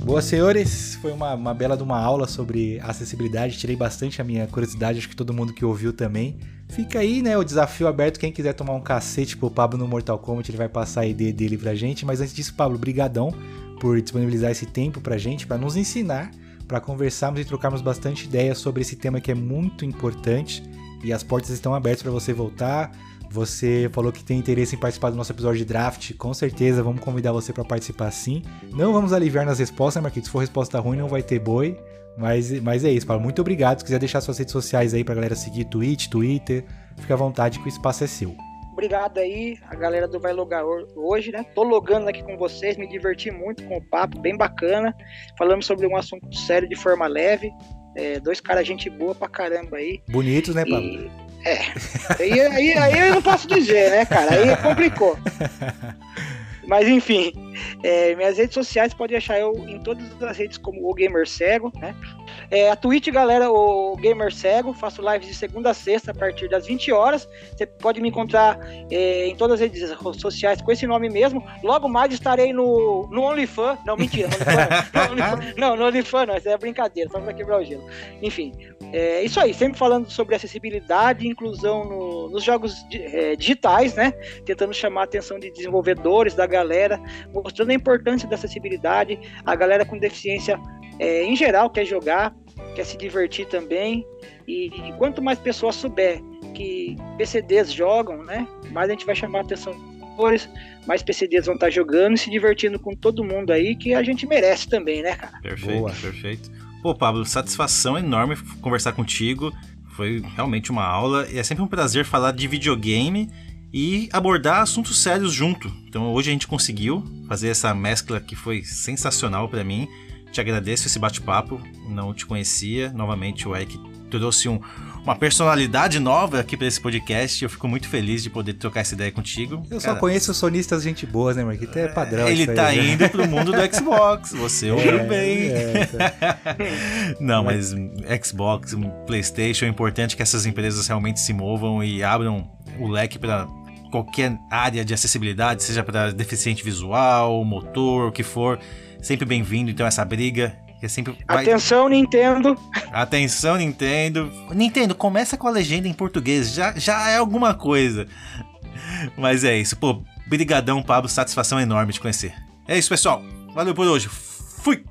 Boa, senhores. Foi uma, uma bela de uma aula sobre acessibilidade. Tirei bastante a minha curiosidade, acho que todo mundo que ouviu também. Fica aí, né, o desafio aberto. Quem quiser tomar um cacete pro Pablo no Mortal Kombat, ele vai passar a ID dele pra gente. Mas antes disso, Pablo, brigadão por disponibilizar esse tempo pra gente, para nos ensinar, para conversarmos e trocarmos bastante ideias sobre esse tema que é muito importante. E as portas estão abertas para você voltar, você falou que tem interesse em participar do nosso episódio de draft. Com certeza, vamos convidar você para participar sim. Não vamos aliviar nas respostas, Marquinhos. Se for resposta ruim, não vai ter boi. Mas, mas é isso, Paulo. Muito obrigado. Se quiser deixar suas redes sociais aí pra galera seguir, Twitch, Twitter, fica à vontade que o espaço é seu. Obrigado aí, a galera do Vai Logar hoje, né? Tô logando aqui com vocês, me diverti muito com o papo, bem bacana. Falamos sobre um assunto sério de forma leve. É, dois caras, gente boa pra caramba aí. Bonitos, né, Pablo? E... É. Aí, aí, aí eu não posso dizer, né, cara? Aí complicou. Mas enfim, é, minhas redes sociais pode achar eu em todas as redes como o Gamer Cego, né? É, a Twitch, galera, o Gamer Cego, faço lives de segunda a sexta a partir das 20 horas. Você pode me encontrar é, em todas as redes sociais com esse nome mesmo. Logo mais estarei no, no OnlyFans. Não, mentira, OnlyFans, não, no OnlyFans não, isso é brincadeira, só pra quebrar o gelo. Enfim, é isso aí, sempre falando sobre acessibilidade e inclusão no, nos jogos é, digitais, né? Tentando chamar a atenção de desenvolvedores, da galera, mostrando a importância da acessibilidade, a galera com deficiência é, em geral quer jogar, quer se divertir também. E, e, quanto mais pessoas souber que PCDs jogam, né, mais a gente vai chamar a atenção mais PCDs vão estar jogando e se divertindo com todo mundo aí, que a gente merece também, né, cara? Perfeito, Boa. perfeito. Pô, Pablo, satisfação enorme conversar contigo. Foi realmente uma aula e é sempre um prazer falar de videogame e abordar assuntos sérios junto. Então hoje a gente conseguiu fazer essa mescla que foi sensacional para mim. Te agradeço esse bate-papo, não te conhecia. Novamente, o Eric trouxe um, uma personalidade nova aqui para esse podcast. Eu fico muito feliz de poder trocar essa ideia contigo. Eu Cara, só conheço sonistas gente boa, né, Marquito? É padrão. Ele tá aí, né? indo pro mundo do Xbox. Você é, ouviu bem. É, tá. Não, mas Xbox, PlayStation, é importante que essas empresas realmente se movam e abram o leque para qualquer área de acessibilidade, seja para deficiente visual, motor, o que for sempre bem-vindo, então, essa briga. É sempre vai... Atenção, Nintendo! Atenção, Nintendo! Nintendo, começa com a legenda em português, já, já é alguma coisa. Mas é isso, pô, brigadão, Pablo, satisfação enorme de conhecer. É isso, pessoal. Valeu por hoje. Fui!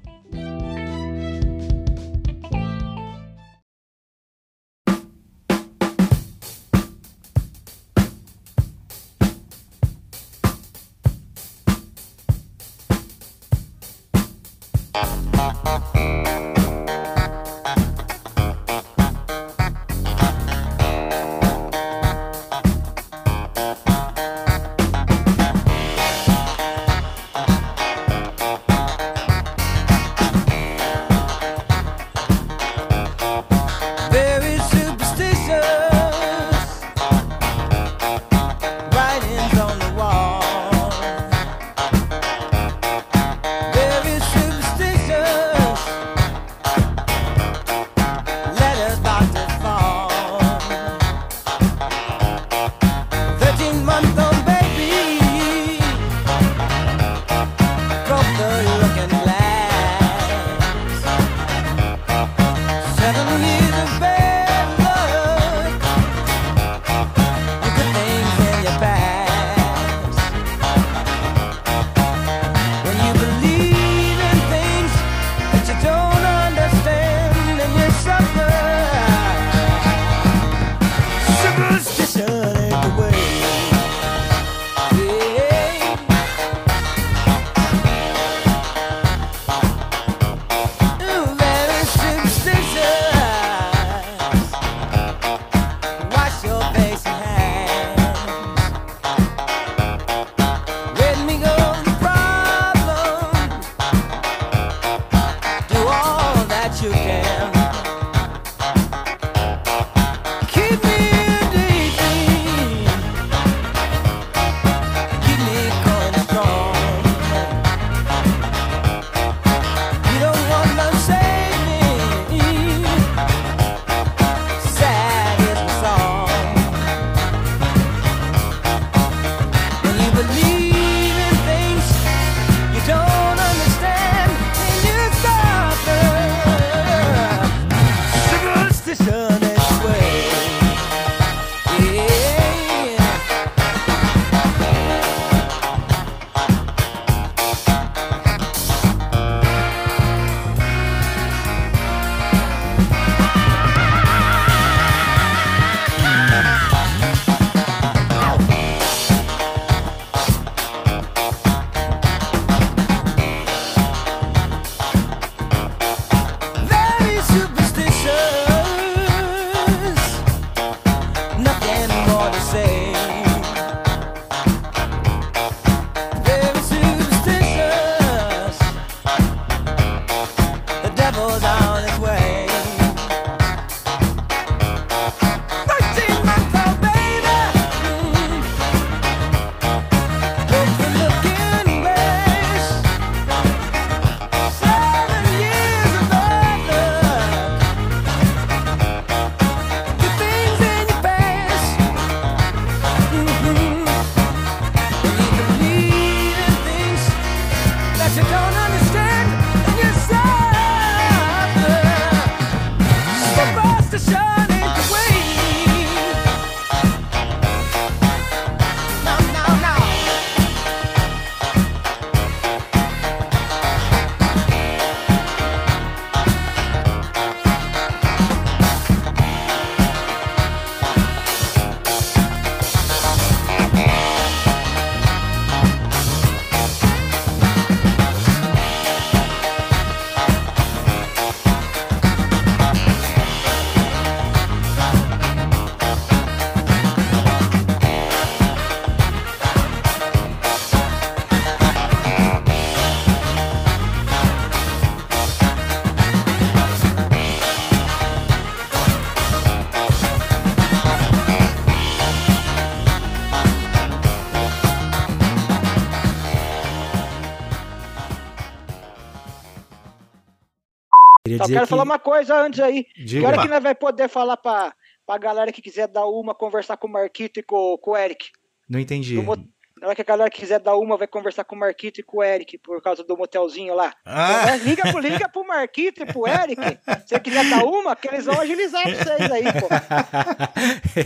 Só dizer quero que... falar uma coisa antes aí. Que Diga. hora que nós vai poder falar pra, pra galera que quiser dar uma, conversar com o Marquito e com, com o Eric? Não entendi. Do mo- Na hora que a galera quiser dar uma, vai conversar com o Marquito e com o Eric, por causa do motelzinho lá. Ah. Então, liga, pro, liga pro Marquito e pro Eric. Se você quiser dar uma, que eles vão agilizar pra vocês aí, pô.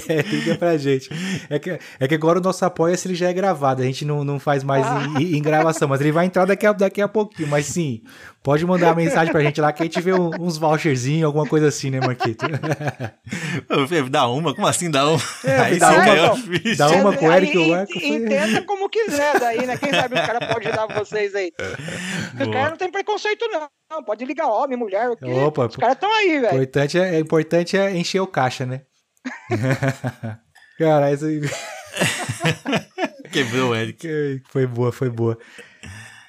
É, Liga pra gente. É que, é que agora o nosso apoia-se ele já é gravado, a gente não, não faz mais em, em gravação, mas ele vai entrar daqui a, daqui a pouquinho. Mas sim, pode mandar uma mensagem pra gente lá que a gente vê um- uns voucherzinhos, alguma coisa assim, né, Marquito? Dá uma? Como assim dá uma? É, Aí dá sim uma, caiu não. Dá uma com o Eric e o Marco. foi- Entenda como quiser daí, né? Quem sabe os caras podem ajudar vocês aí. O Boa. cara não tem preconceito, não. Não, Pode ligar homem, mulher, o quê? Opa, Os caras estão aí, velho. importante é, é importante é encher o caixa, né? Cara, isso aí Quebrou o Eric. foi boa, foi boa.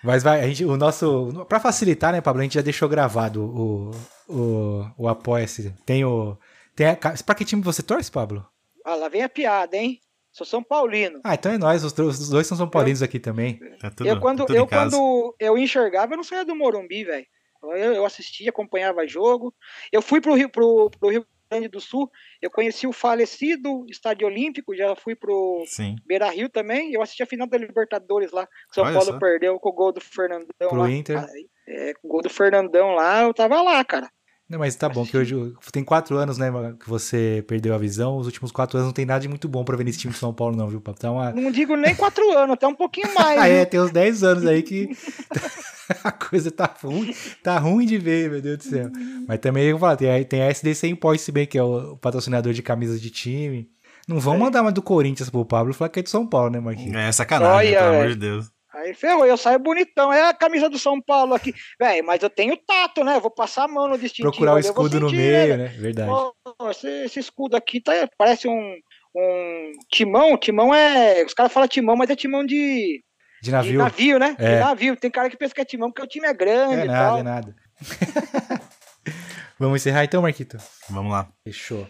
Mas vai, a gente, o nosso. Pra facilitar, né, Pablo? A gente já deixou gravado o, o, o Apoia-se. Tem o. Tem a, pra que time você torce, Pablo? Ah, lá vem a piada, hein? Sou São Paulino. Ah, então é nós, os, os dois são São Paulinos aqui também. Tá tudo, eu quando, tá tudo em eu, casa. quando eu enxergava, eu não saía do Morumbi, velho. Eu, eu assistia, acompanhava jogo. Eu fui pro Rio, pro, pro Rio Grande do Sul, eu conheci o falecido Estádio Olímpico, já fui pro Sim. Beira Rio também. Eu assisti a final da Libertadores lá. que São Olha Paulo só. perdeu com o gol do Fernandão Pro lá. Inter. Aí, é, com o gol do Fernandão lá, eu tava lá, cara. Não, mas tá bom, que hoje tem quatro anos, né, que você perdeu a visão. Os últimos quatro anos não tem nada de muito bom pra ver nesse time de São Paulo, não, viu, Pablo? Tá uma... Não digo nem quatro anos, até um pouquinho mais. Ah, é, tem uns 10 anos aí que a coisa tá ruim, tá ruim de ver, meu Deus do céu. Mas também, eu falo, tem a, tem a SDC Import, se bem que é o patrocinador de camisas de time. Não vão mandar mais do Corinthians pro Pablo e falar que é de São Paulo, né, Marquinhos? É sacanagem, Olha, pelo amor de Deus. Aí ferrou, eu saio bonitão. É a camisa do São Paulo aqui. Velho, mas eu tenho tato, né? Eu vou passar a mão no distintivo. Procurar o escudo no sentir, meio, né? né? Verdade. Ó, esse, esse escudo aqui tá, parece um, um timão. Timão é. Os caras falam timão, mas é timão de, De de navio. navio, né? É. De navio. Tem cara que pensa que é timão porque o time é grande É e nada, tal. é nada. Vamos encerrar então, Marquito? Vamos lá. Fechou.